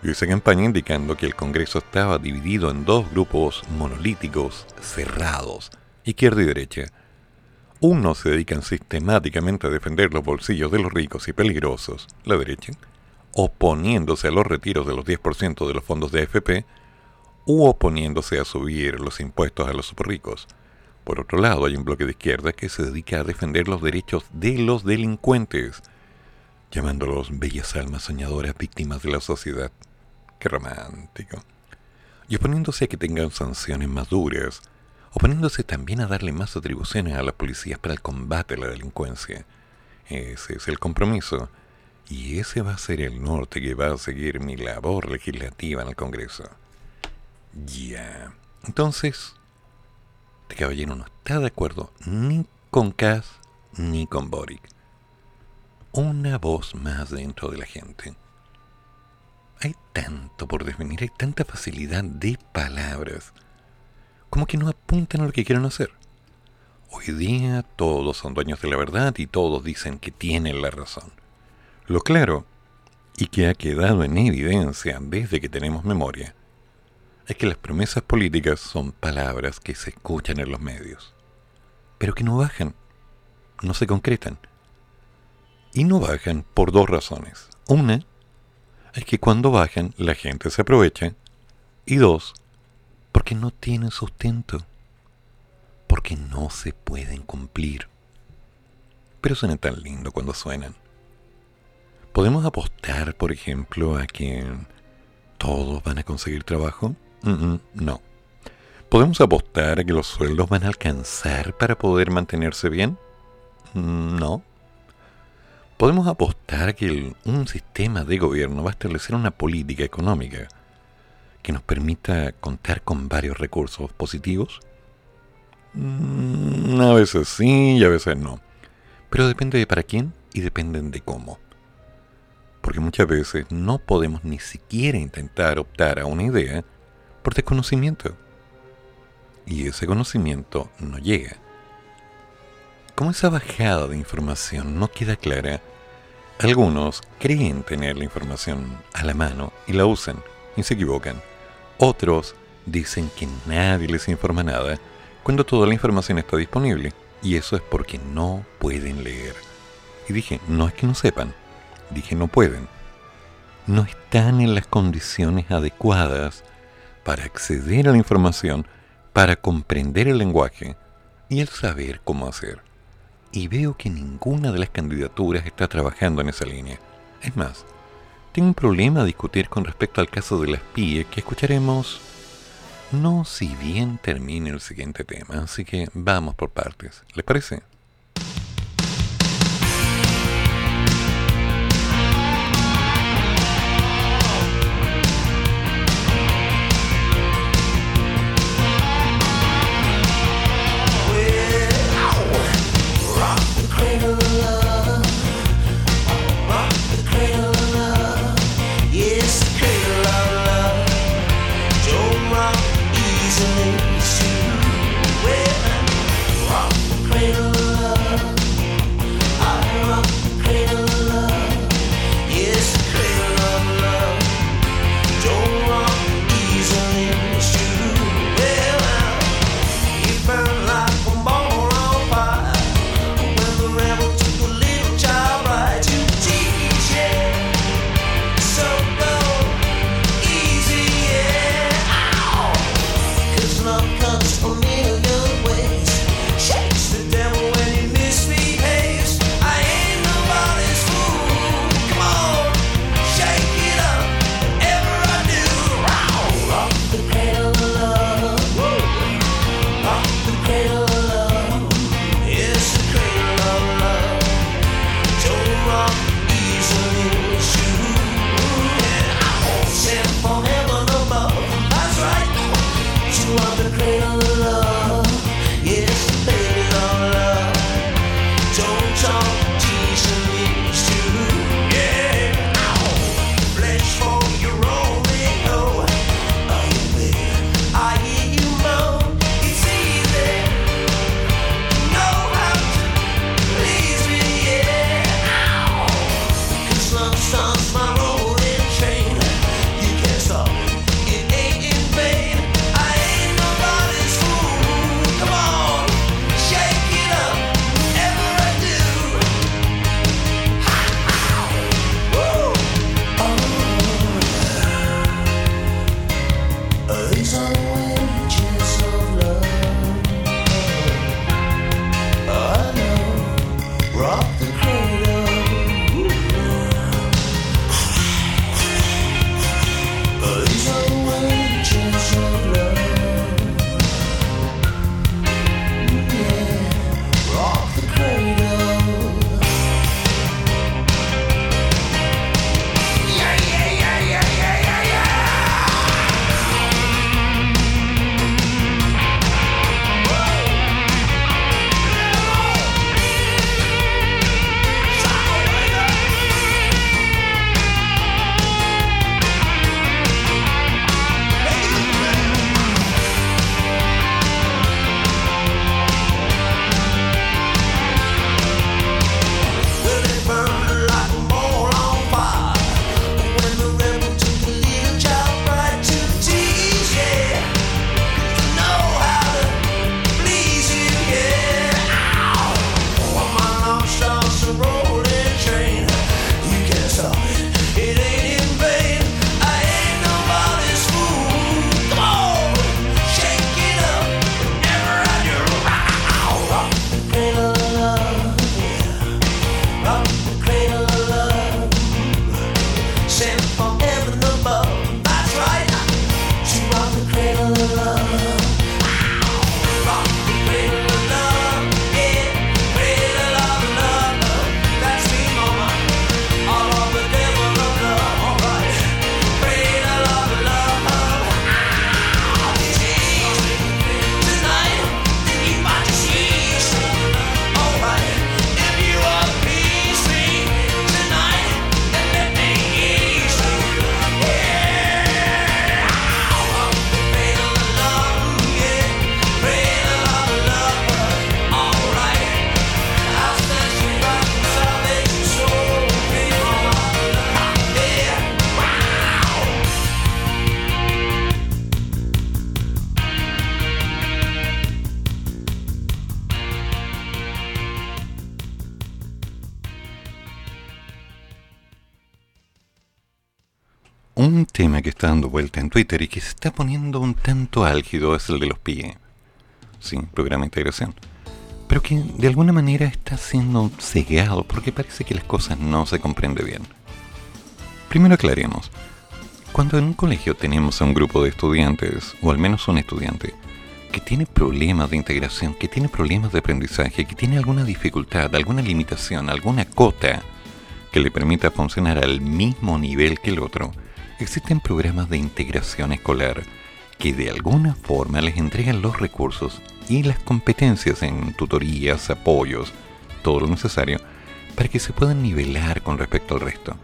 Yo hice campaña indicando que el Congreso estaba dividido en dos grupos monolíticos, cerrados, izquierda y derecha. Unos se dedican sistemáticamente a defender los bolsillos de los ricos y peligrosos, la derecha, oponiéndose a los retiros de los 10% de los fondos de AFP, u oponiéndose a subir los impuestos a los superricos. Por otro lado, hay un bloque de izquierda que se dedica a defender los derechos de los delincuentes, llamándolos bellas almas soñadoras víctimas de la sociedad. Qué romántico. Y oponiéndose a que tengan sanciones más duras, oponiéndose también a darle más atribuciones a las policías para el combate a la delincuencia. Ese es el compromiso. Y ese va a ser el norte que va a seguir mi labor legislativa en el Congreso. Ya. Entonces, este caballero no está de acuerdo ni con Cass ni con Boric. Una voz más dentro de la gente. Hay tanto por definir, hay tanta facilidad de palabras, como que no apuntan a lo que quieren hacer. Hoy día todos son dueños de la verdad y todos dicen que tienen la razón. Lo claro, y que ha quedado en evidencia desde que tenemos memoria, es que las promesas políticas son palabras que se escuchan en los medios, pero que no bajan, no se concretan. Y no bajan por dos razones. Una es que cuando bajan la gente se aprovecha y dos, porque no tienen sustento, porque no se pueden cumplir. Pero suena tan lindo cuando suenan. ¿Podemos apostar, por ejemplo, a que todos van a conseguir trabajo? No. ¿Podemos apostar a que los sueldos van a alcanzar para poder mantenerse bien? No. ¿Podemos apostar a que un sistema de gobierno va a establecer una política económica que nos permita contar con varios recursos positivos? Mm, a veces sí y a veces no. Pero depende de para quién y depende de cómo. Porque muchas veces no podemos ni siquiera intentar optar a una idea por desconocimiento. Y ese conocimiento no llega. Como esa bajada de información no queda clara, algunos creen tener la información a la mano y la usan y se equivocan. Otros dicen que nadie les informa nada cuando toda la información está disponible y eso es porque no pueden leer. Y dije, no es que no sepan, dije no pueden. No están en las condiciones adecuadas para acceder a la información, para comprender el lenguaje y el saber cómo hacer. Y veo que ninguna de las candidaturas está trabajando en esa línea. Es más, tengo un problema a discutir con respecto al caso de las PIE que escucharemos no si bien termine el siguiente tema, así que vamos por partes. ¿Les parece? Dando vuelta en Twitter y que se está poniendo un tanto álgido es el de los pies. Sí, programa de integración. Pero que de alguna manera está siendo cegado porque parece que las cosas no se comprenden bien. Primero aclaremos. Cuando en un colegio tenemos a un grupo de estudiantes, o al menos un estudiante, que tiene problemas de integración, que tiene problemas de aprendizaje, que tiene alguna dificultad, alguna limitación, alguna cota que le permita funcionar al mismo nivel que el otro, existen programas de integración escolar que de alguna forma les entregan los recursos y las competencias en tutorías, apoyos, todo lo necesario para que se puedan nivelar con respecto al resto.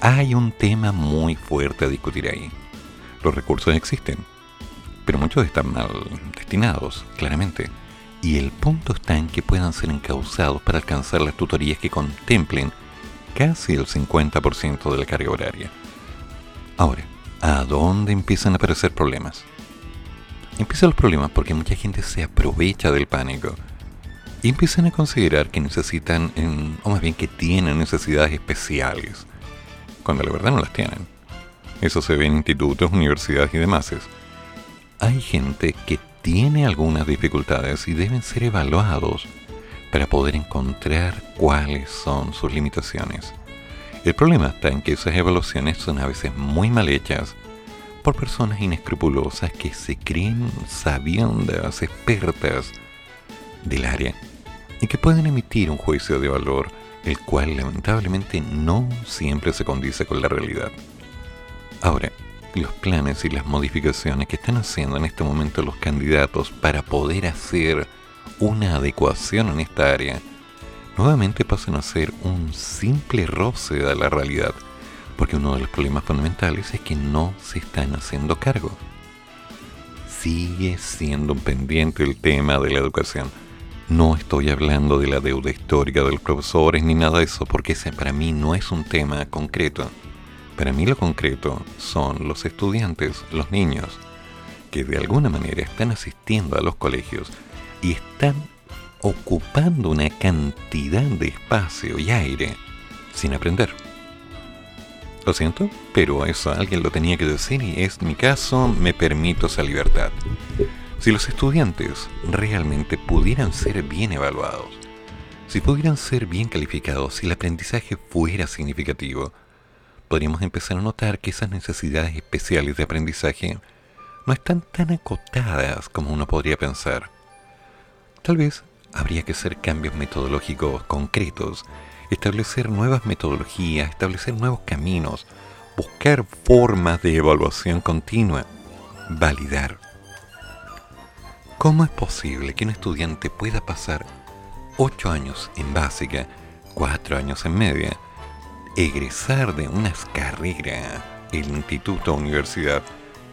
Hay un tema muy fuerte a discutir ahí. Los recursos existen, pero muchos están mal destinados, claramente, y el punto está en que puedan ser encauzados para alcanzar las tutorías que contemplen casi el 50% de la carga horaria. Ahora, ¿a dónde empiezan a aparecer problemas? Empiezan los problemas porque mucha gente se aprovecha del pánico y empiezan a considerar que necesitan, o más bien que tienen necesidades especiales, cuando la verdad no las tienen. Eso se ve en institutos, universidades y demás. Hay gente que tiene algunas dificultades y deben ser evaluados para poder encontrar cuáles son sus limitaciones. El problema está en que esas evaluaciones son a veces muy mal hechas por personas inescrupulosas que se creen sabiendas, expertas del área y que pueden emitir un juicio de valor el cual lamentablemente no siempre se condice con la realidad. Ahora, los planes y las modificaciones que están haciendo en este momento los candidatos para poder hacer una adecuación en esta área, nuevamente pasan a ser un simple roce de la realidad, porque uno de los problemas fundamentales es que no se están haciendo cargo. Sigue siendo pendiente el tema de la educación. No estoy hablando de la deuda histórica de los profesores ni nada de eso, porque ese para mí no es un tema concreto. Para mí lo concreto son los estudiantes, los niños, que de alguna manera están asistiendo a los colegios y están ocupando una cantidad de espacio y aire sin aprender. Lo siento, pero eso alguien lo tenía que decir y es mi caso, me permito esa libertad. Si los estudiantes realmente pudieran ser bien evaluados, si pudieran ser bien calificados, si el aprendizaje fuera significativo, podríamos empezar a notar que esas necesidades especiales de aprendizaje no están tan acotadas como uno podría pensar. Tal vez habría que hacer cambios metodológicos concretos, establecer nuevas metodologías, establecer nuevos caminos, buscar formas de evaluación continua, validar. ¿Cómo es posible que un estudiante pueda pasar 8 años en básica, 4 años en media, egresar de unas carreras, el instituto o universidad,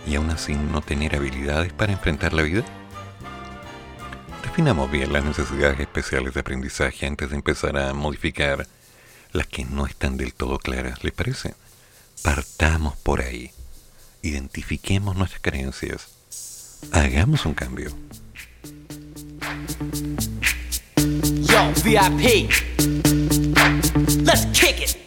y aún así no tener habilidades para enfrentar la vida? Definamos bien las necesidades especiales de aprendizaje antes de empezar a modificar las que no están del todo claras, ¿les parece? Partamos por ahí. Identifiquemos nuestras creencias. Hagamos un cambio. Yo, VIP. Let's kick it.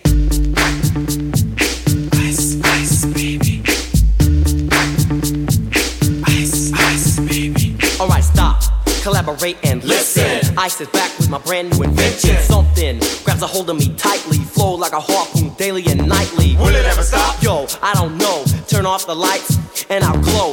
Ice is back with my brand new invention. Something grabs a hold of me tightly. Flow like a harpoon daily and nightly. Will it ever stop? Yo, I don't know. Turn off the lights and I'll glow.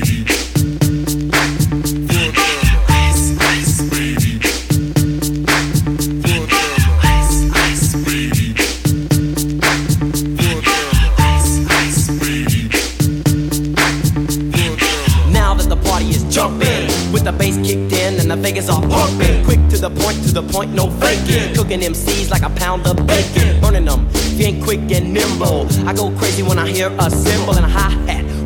and are pumping. Quick to the point, to the point, no faking. Cooking MCs like a pound of bacon. Burning them, being quick and nimble. I go crazy when I hear a cymbal and a hi hat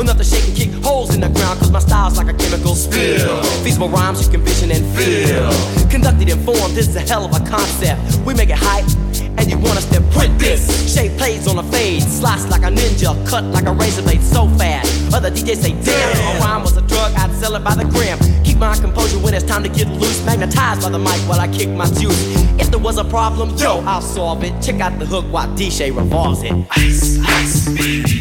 Enough to shake and kick holes in the ground, cause my style's like a chemical spill. Feasible rhymes you can vision and feel. Conducted in form, this is a hell of a concept. We make it hype. And you want us to print this. Shape plays on a fade Slice like a ninja Cut like a razor blade so fast. Other DJs say damn If a rhyme was a drug I'd sell it by the gram. Keep my composure when it's time to get loose Magnetized by the mic while I kick my juice. If there was a problem, yo, I'll solve it. Check out the hook while DJ revolves it. Ice, ice, baby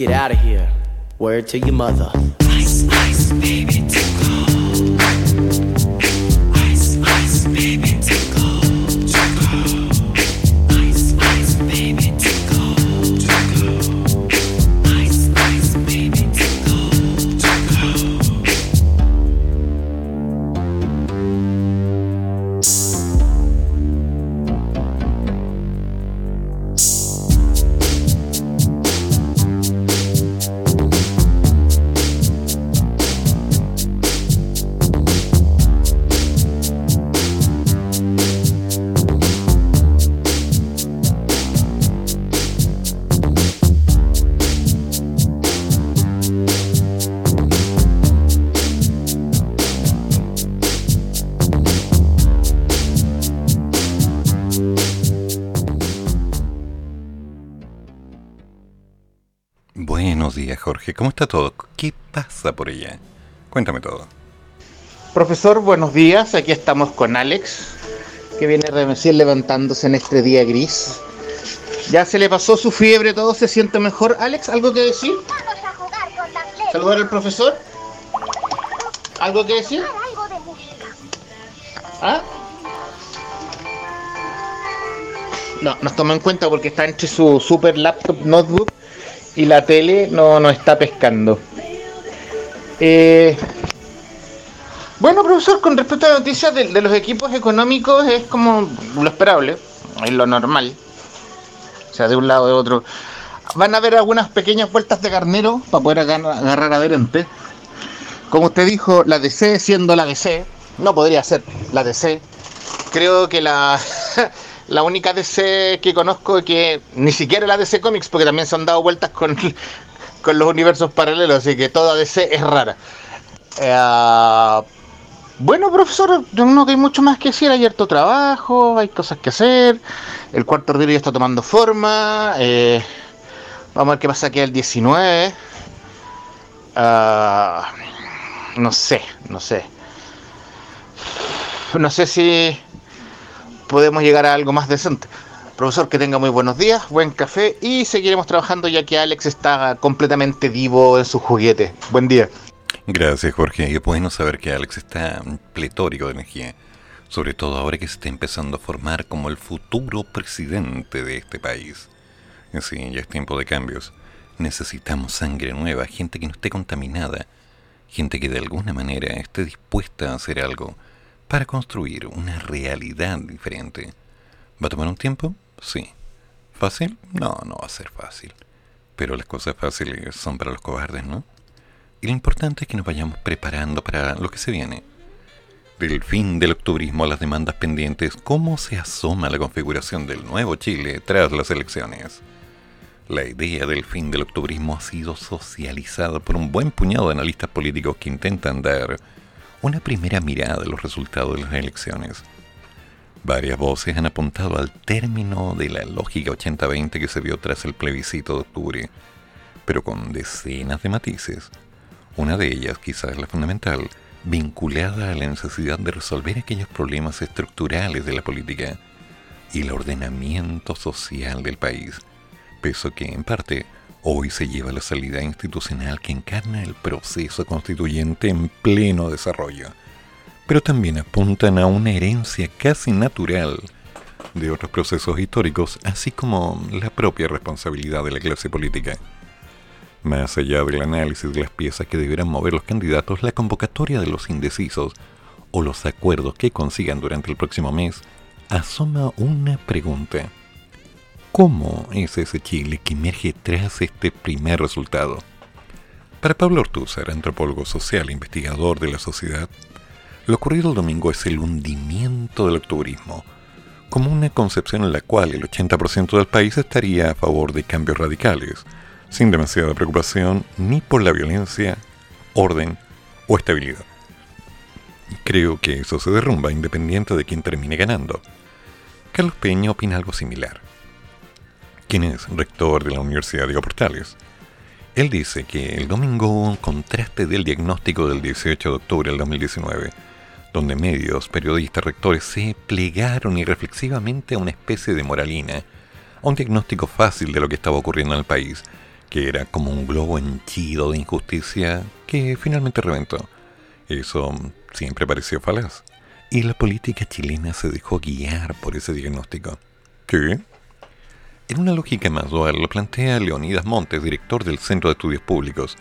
get out of here. Word to your mother. ¿Cómo está todo? ¿Qué pasa por allá? Cuéntame todo. Profesor, buenos días. Aquí estamos con Alex, que viene recién levantándose en este día gris. Ya se le pasó su fiebre, todo se siente mejor. Alex, ¿algo que decir? Vamos a jugar con la flecha. ¿Saludar al profesor? ¿Algo que decir? Algo de música. ¿Ah? No, nos toma en cuenta porque está entre su super laptop notebook y la tele no, no está pescando. Eh, bueno, profesor, con respecto a la noticia de, los equipos económicos, es como lo esperable, es lo normal. O sea, de un lado de otro. Van a haber algunas pequeñas vueltas de carnero para poder agar- agarrar adherente. Como usted dijo, la DC siendo la DC, no podría ser la DC. Creo que la, la única DC que conozco que ni siquiera la DC Comics, porque también se han dado vueltas con, con los universos paralelos, así que toda DC es rara. Eh, bueno, profesor, no hay mucho más que decir. Hay harto trabajo, hay cosas que hacer. El cuarto ordinario ya está tomando forma. eh, vamos a ver qué pasa aquí el 19. Ah, no sé, no sé. No sé si podemos llegar a algo más decente. Profesor, que tenga muy buenos días, buen café y seguiremos trabajando ya que Alex está completamente vivo en su juguete. Buen día. Gracias, Jorge. Y bueno saber que Alex está pletórico de energía. Sobre todo ahora que se está empezando a formar como el futuro presidente de este país. Sí, ya es tiempo de cambios. Necesitamos sangre nueva, gente que no esté contaminada, gente que de alguna manera esté dispuesta a hacer algo para construir una realidad diferente. ¿Va a tomar un tiempo? Sí. ¿Fácil? No, no va a ser fácil. Pero las cosas fáciles son para los cobardes, ¿no? Y lo importante es que nos vayamos preparando para lo que se viene. Del fin del octubrismo a las demandas pendientes, ¿cómo se asoma la configuración del nuevo Chile tras las elecciones? La idea del fin del octubrismo ha sido socializada por un buen puñado de analistas políticos que intentan dar una primera mirada a los resultados de las elecciones. Varias voces han apuntado al término de la lógica 80-20 que se vio tras el plebiscito de octubre, pero con decenas de matices. Una de ellas, quizás la fundamental, vinculada a la necesidad de resolver aquellos problemas estructurales de la política y el ordenamiento social del país, peso que en parte hoy se lleva la salida institucional que encarna el proceso constituyente en pleno desarrollo, pero también apuntan a una herencia casi natural de otros procesos históricos, así como la propia responsabilidad de la clase política. Más allá del análisis de las piezas que deberán mover los candidatos, la convocatoria de los indecisos o los acuerdos que consigan durante el próximo mes asoma una pregunta. ¿Cómo es ese Chile que emerge tras este primer resultado? Para Pablo Ortúzar, antropólogo social e investigador de la sociedad, lo ocurrido el domingo es el hundimiento del octubrismo, como una concepción en la cual el 80% del país estaría a favor de cambios radicales, sin demasiada preocupación ni por la violencia, orden o estabilidad. Creo que eso se derrumba independiente de quién termine ganando. Carlos Peña opina algo similar. Quien es rector de la Universidad de Portales. Él dice que el domingo un contraste del diagnóstico del 18 de octubre del 2019, donde medios, periodistas, rectores se plegaron irreflexivamente a una especie de moralina, a un diagnóstico fácil de lo que estaba ocurriendo en el país, que era como un globo henchido de injusticia que finalmente reventó. Eso siempre pareció falaz. Y la política chilena se dejó guiar por ese diagnóstico. ¿Qué? En una lógica más dual lo plantea Leonidas Montes, director del Centro de Estudios Públicos.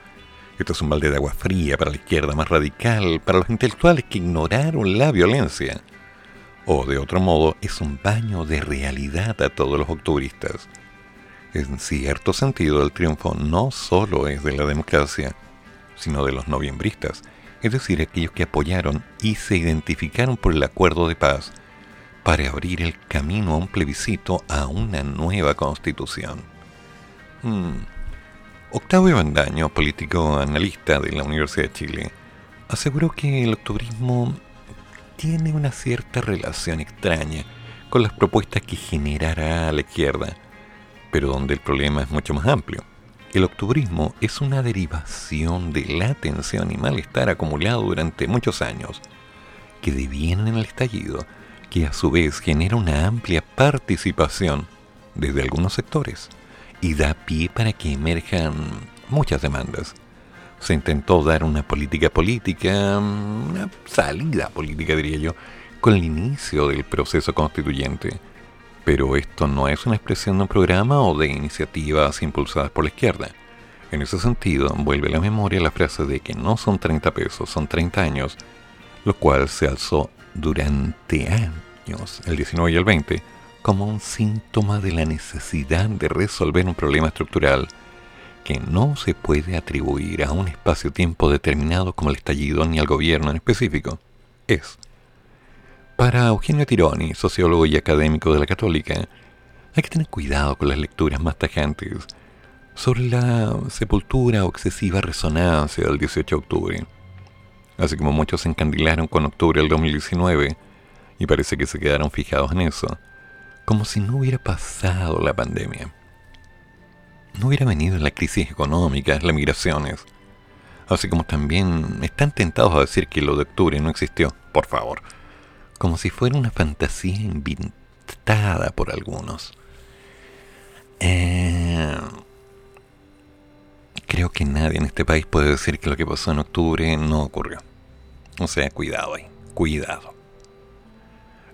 Esto es un balde de agua fría para la izquierda más radical, para los intelectuales que ignoraron la violencia. O de otro modo, es un baño de realidad a todos los octubristas. En cierto sentido, el triunfo no solo es de la democracia, sino de los noviembristas, es decir, aquellos que apoyaron y se identificaron por el acuerdo de paz para abrir el camino a un plebiscito a una nueva constitución. Hmm. Octavio Bandaño, político analista de la Universidad de Chile, aseguró que el octubrismo tiene una cierta relación extraña con las propuestas que generará la izquierda, pero donde el problema es mucho más amplio. El octubrismo es una derivación de la tensión y malestar acumulado durante muchos años, que devienen en el estallido, que a su vez genera una amplia participación desde algunos sectores y da pie para que emerjan muchas demandas. Se intentó dar una política política, una salida política diría yo, con el inicio del proceso constituyente pero esto no es una expresión de un programa o de iniciativas impulsadas por la izquierda. En ese sentido, vuelve a la memoria la frase de que no son 30 pesos, son 30 años, lo cual se alzó durante años, el 19 y el 20, como un síntoma de la necesidad de resolver un problema estructural que no se puede atribuir a un espacio-tiempo determinado como el estallido ni al gobierno en específico. Es para Eugenio Tironi, sociólogo y académico de la Católica, hay que tener cuidado con las lecturas más tajantes sobre la sepultura o excesiva resonancia del 18 de octubre. Así como muchos se encandilaron con octubre del 2019 y parece que se quedaron fijados en eso, como si no hubiera pasado la pandemia. No hubiera venido la crisis económica, las migraciones. Así como también están tentados a decir que lo de octubre no existió. Por favor como si fuera una fantasía inventada por algunos. Eh, creo que nadie en este país puede decir que lo que pasó en octubre no ocurrió. O sea, cuidado ahí, cuidado.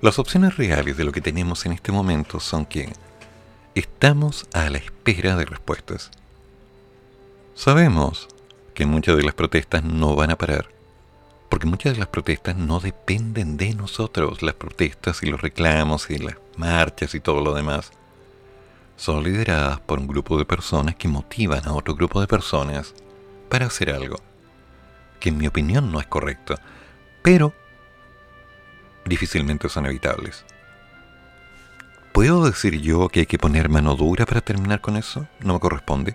Las opciones reales de lo que tenemos en este momento son que estamos a la espera de respuestas. Sabemos que muchas de las protestas no van a parar porque muchas de las protestas no dependen de nosotros. Las protestas y los reclamos y las marchas y todo lo demás son lideradas por un grupo de personas que motivan a otro grupo de personas para hacer algo, que en mi opinión no es correcto, pero difícilmente son evitables. ¿Puedo decir yo que hay que poner mano dura para terminar con eso? No me corresponde.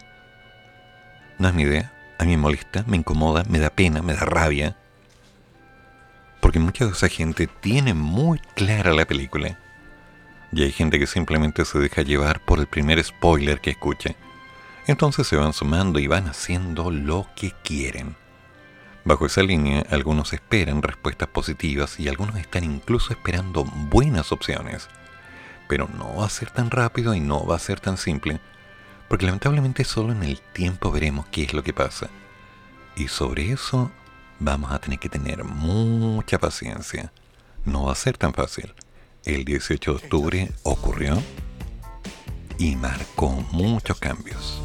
No es mi idea. A mí me molesta, me incomoda, me da pena, me da rabia porque mucha de esa gente tiene muy clara la película. Y hay gente que simplemente se deja llevar por el primer spoiler que escuche. Entonces se van sumando y van haciendo lo que quieren. Bajo esa línea, algunos esperan respuestas positivas y algunos están incluso esperando buenas opciones. Pero no va a ser tan rápido y no va a ser tan simple, porque lamentablemente solo en el tiempo veremos qué es lo que pasa. Y sobre eso vamos a tener que tener mucha paciencia. No va a ser tan fácil. El 18 de octubre ocurrió y marcó muchos cambios.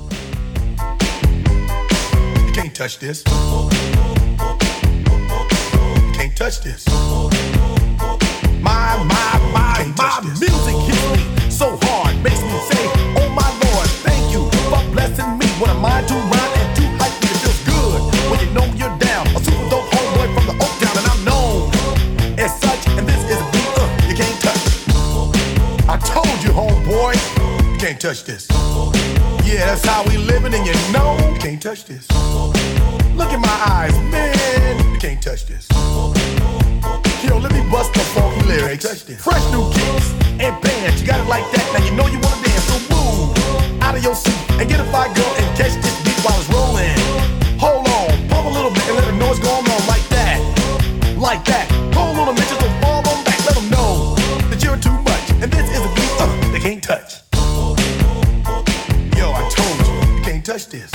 Can't touch this. My, my, my, my music hits me so hard, makes me say, Oh my Lord, thank you for blessing me. What am I to rhyme and to hype me? It feels good when you know you're down. A super dope homeboy from the Oak Town, and I'm known as such. And this is a beat uh, you can't touch. I told you, homeboy, you can't touch this. Yeah, that's how we living, and you know you can't touch this. Look in my eyes, man, can't touch this. Yo, let me bust the funky lyrics. Fresh new kicks and bands, you got it like that. Now you know you wanna dance, so move out of your seat and get a fire girl and catch this beat while it's rolling. Hold on, pump a little bit and let them know what's going on like that, like that. Hold on a minute, just don't fall on back. Let them know that you're too much, and this is a beat uh, they can't touch. Yo, I told you, you can't touch this.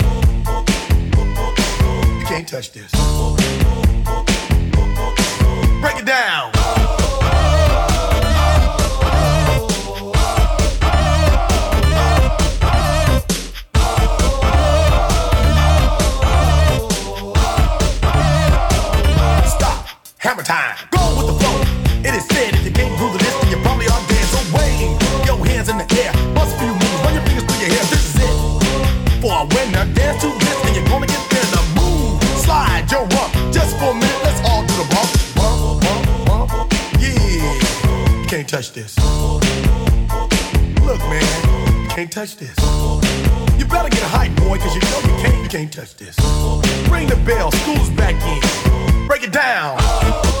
Can't touch this. Break it down. Stop. Hammer time. Go with the flow. It is said if you can't the list, then you probably are dead. So wave your hands in the air. Bust a few moves. Run your fingers through your hair. This is it. For a winner, dance to this, and you're gonna get your rump. Just for a minute, let's all do the bump, bump, bump, bump. Yeah, can't touch this. Look, man, can't touch this. You better get a hype, boy, cause you know you can't, you can't touch this. Ring the bell, school's back in. Break it down.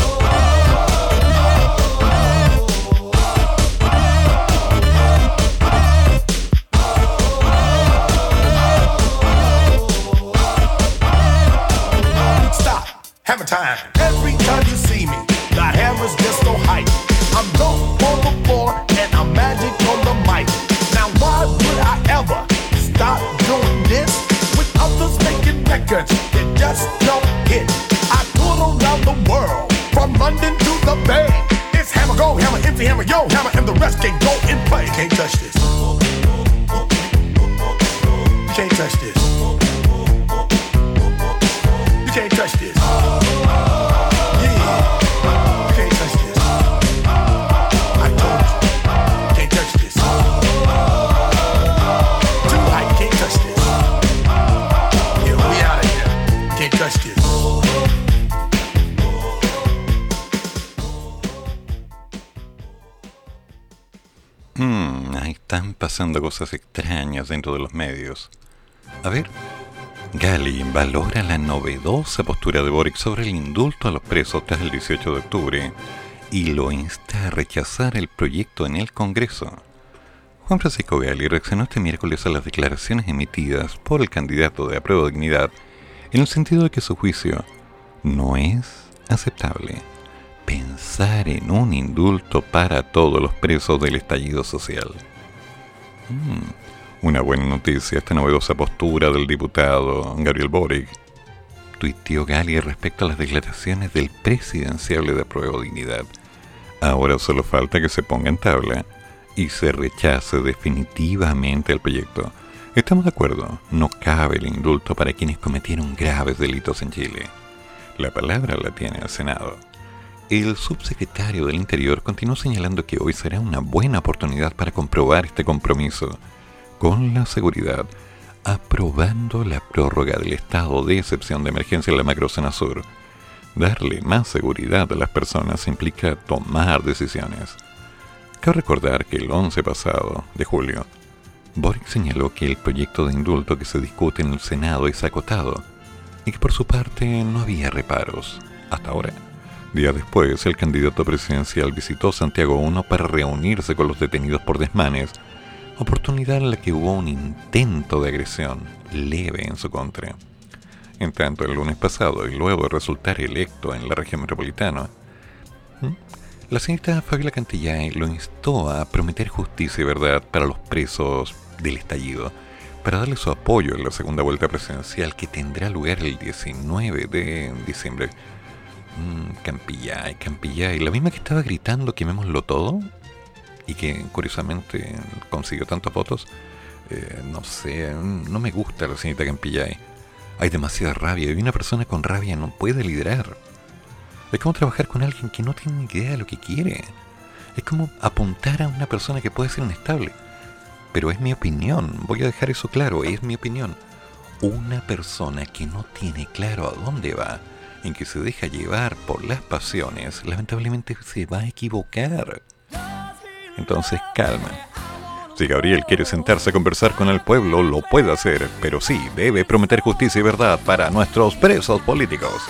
Time. Every time you see me, the hammer's just so hype. I'm dope on the floor and I'm magic on the mic. Now why would I ever stop doing this with others making records that just don't hit? I tour around the world, from London to the Bay. It's hammer go, hammer empty, hammer yo, hammer, and the rest can't go and play. Can't touch pasando cosas extrañas dentro de los medios. A ver, Gali valora la novedosa postura de Boric sobre el indulto a los presos tras el 18 de octubre y lo insta a rechazar el proyecto en el Congreso. Juan Francisco Gali reaccionó este miércoles a las declaraciones emitidas por el candidato de Apruebo Dignidad en el sentido de que su juicio no es aceptable pensar en un indulto para todos los presos del estallido social. Mm, una buena noticia esta novedosa postura del diputado Gabriel Boric. Tuiteó Gali respecto a las declaraciones del presidenciable de Apruebo Dignidad. Ahora solo falta que se ponga en tabla y se rechace definitivamente el proyecto. Estamos de acuerdo, no cabe el indulto para quienes cometieron graves delitos en Chile. La palabra la tiene el Senado. El subsecretario del Interior continuó señalando que hoy será una buena oportunidad para comprobar este compromiso con la seguridad, aprobando la prórroga del estado de excepción de emergencia en la macrozona sur. Darle más seguridad a las personas implica tomar decisiones. Cabe recordar que el 11 pasado de julio, Boric señaló que el proyecto de indulto que se discute en el Senado es acotado y que por su parte no había reparos hasta ahora. Días después, el candidato presidencial visitó Santiago I para reunirse con los detenidos por desmanes, oportunidad en la que hubo un intento de agresión leve en su contra. En tanto, el lunes pasado, y luego de resultar electo en la región metropolitana, la señorita Fabiola Cantillay lo instó a prometer justicia y verdad para los presos del estallido, para darle su apoyo en la segunda vuelta presidencial que tendrá lugar el 19 de diciembre Mm, Campillay, Campillay. La misma que estaba gritando quemémoslo todo y que curiosamente consiguió tantas fotos. Eh, no sé, no me gusta la señorita Campillay. Hay demasiada rabia y una persona con rabia no puede liderar. Es como trabajar con alguien que no tiene idea de lo que quiere. Es como apuntar a una persona que puede ser inestable. Pero es mi opinión, voy a dejar eso claro, es mi opinión. Una persona que no tiene claro a dónde va, en que se deja llevar por las pasiones, lamentablemente se va a equivocar. Entonces calma. Si Gabriel quiere sentarse a conversar con el pueblo, lo puede hacer, pero sí, debe prometer justicia y verdad para nuestros presos políticos.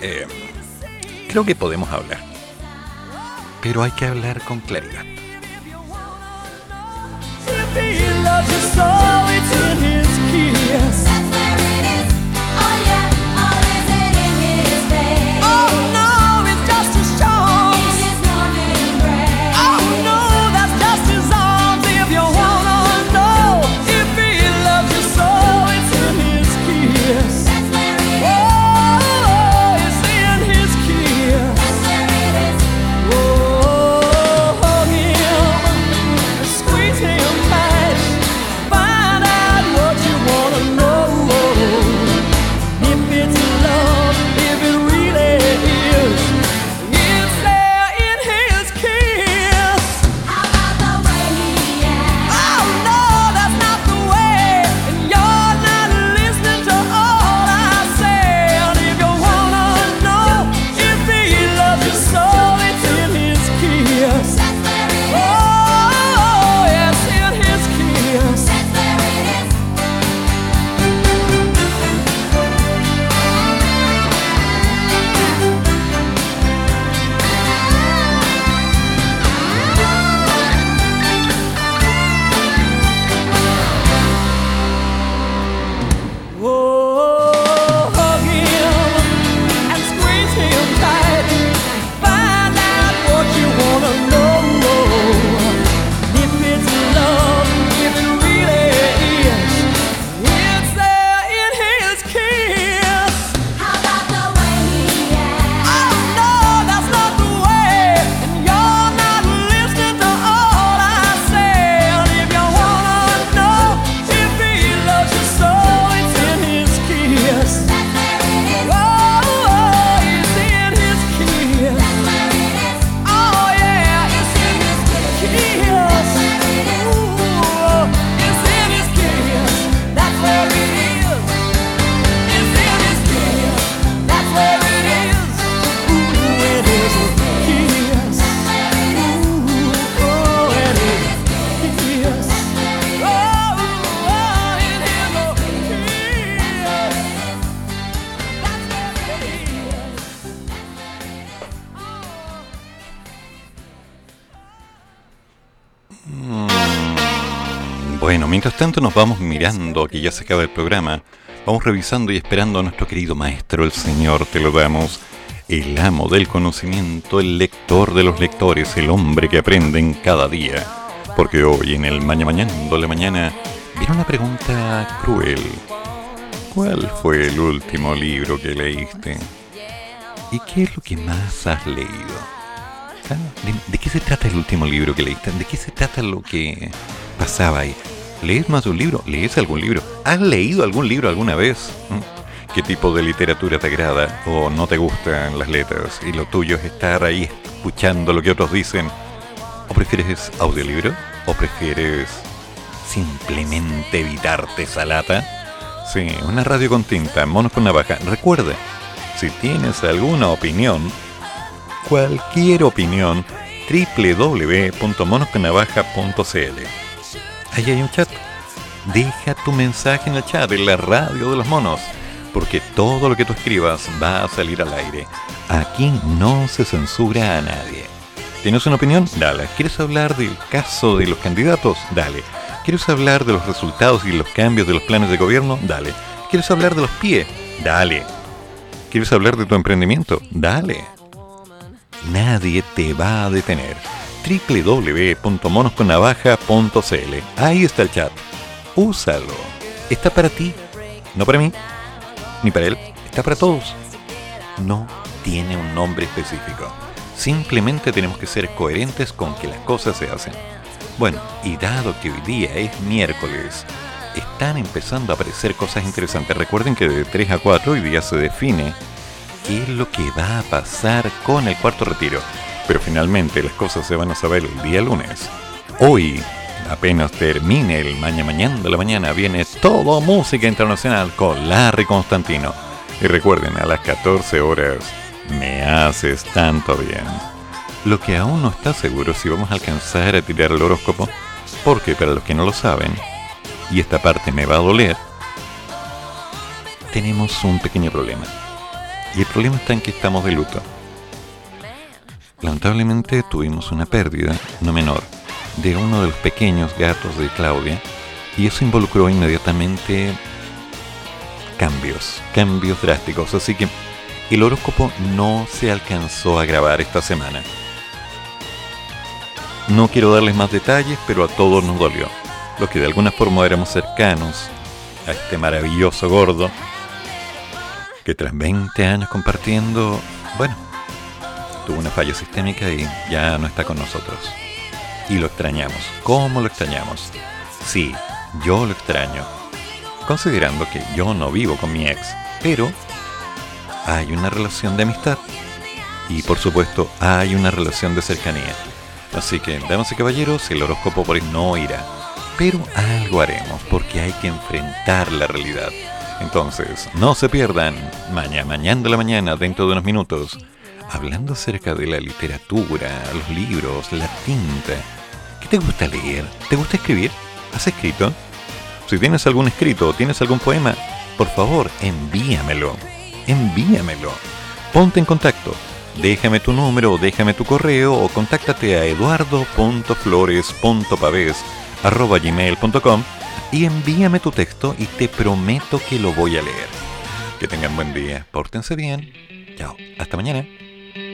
Eh, creo que podemos hablar. Pero hay que hablar con claridad. Mientras tanto nos vamos mirando, que ya se acaba el programa, vamos revisando y esperando a nuestro querido maestro, el Señor, te lo damos, el amo del conocimiento, el lector de los lectores, el hombre que aprende en cada día. Porque hoy en el Mañana de mañana viene una pregunta cruel. ¿Cuál fue el último libro que leíste? ¿Y qué es lo que más has leído? ¿Ah? ¿De, ¿De, qué se trata el último libro que leíste? ¿De qué se trata lo que pasaba ahí? ¿Lees más de un libro? ¿Lees algún libro? ¿Has leído algún libro alguna vez? ¿Mm? ¿Qué tipo de literatura te agrada o no te gustan las letras y lo tuyo es estar ahí escuchando lo que otros dicen? ¿O prefieres audiolibro? ¿O prefieres simplemente evitarte esa lata? Sí, una radio con tinta, monos con navaja. Recuerda, si tienes alguna opinión, cualquier opinión, www.monosconnavaja.cl Ahí hay un chat. Deja tu mensaje en el chat, en la radio de los monos, porque todo lo que tú escribas va a salir al aire. Aquí no se censura a nadie. ¿Tienes una opinión? Dale. ¿Quieres hablar del caso de los candidatos? Dale. ¿Quieres hablar de los resultados y los cambios de los planes de gobierno? Dale. ¿Quieres hablar de los pies? Dale. ¿Quieres hablar de tu emprendimiento? Dale. Nadie te va a detener www.monosconnavaja.cl. Ahí está el chat. Úsalo. Está para ti, no para mí, ni para él. Está para todos. No tiene un nombre específico. Simplemente tenemos que ser coherentes con que las cosas se hacen. Bueno, y dado que hoy día es miércoles, están empezando a aparecer cosas interesantes. Recuerden que de 3 a 4 hoy día se define qué es lo que va a pasar con el cuarto retiro. Pero finalmente las cosas se van a saber el día lunes. Hoy, apenas termine el mañana mañana de la mañana, viene todo música internacional con Larry Constantino. Y recuerden, a las 14 horas, me haces tanto bien. Lo que aún no está seguro si vamos a alcanzar a tirar el horóscopo, porque para los que no lo saben, y esta parte me va a doler, tenemos un pequeño problema. Y el problema está en que estamos de luto. Lamentablemente tuvimos una pérdida, no menor, de uno de los pequeños gatos de Claudia, y eso involucró inmediatamente cambios, cambios drásticos, así que el horóscopo no se alcanzó a grabar esta semana. No quiero darles más detalles, pero a todos nos dolió. Los que de alguna forma éramos cercanos a este maravilloso gordo, que tras 20 años compartiendo, bueno, tuvo una falla sistémica y ya no está con nosotros. Y lo extrañamos. ¿Cómo lo extrañamos? Sí, yo lo extraño. Considerando que yo no vivo con mi ex, pero hay una relación de amistad. Y por supuesto hay una relación de cercanía. Así que, damas y caballeros, el horóscopo por no irá. Pero algo haremos porque hay que enfrentar la realidad. Entonces, no se pierdan, mañana, mañana de la mañana, dentro de unos minutos, hablando acerca de la literatura, los libros, la tinta. ¿Qué te gusta leer? ¿Te gusta escribir? ¿Has escrito? Si tienes algún escrito o tienes algún poema, por favor, envíamelo. Envíamelo. Ponte en contacto. Déjame tu número, déjame tu correo o contáctate a eduardo.flores.pavés.gmail.com y envíame tu texto y te prometo que lo voy a leer. Que tengan buen día, pórtense bien. Chao, hasta mañana.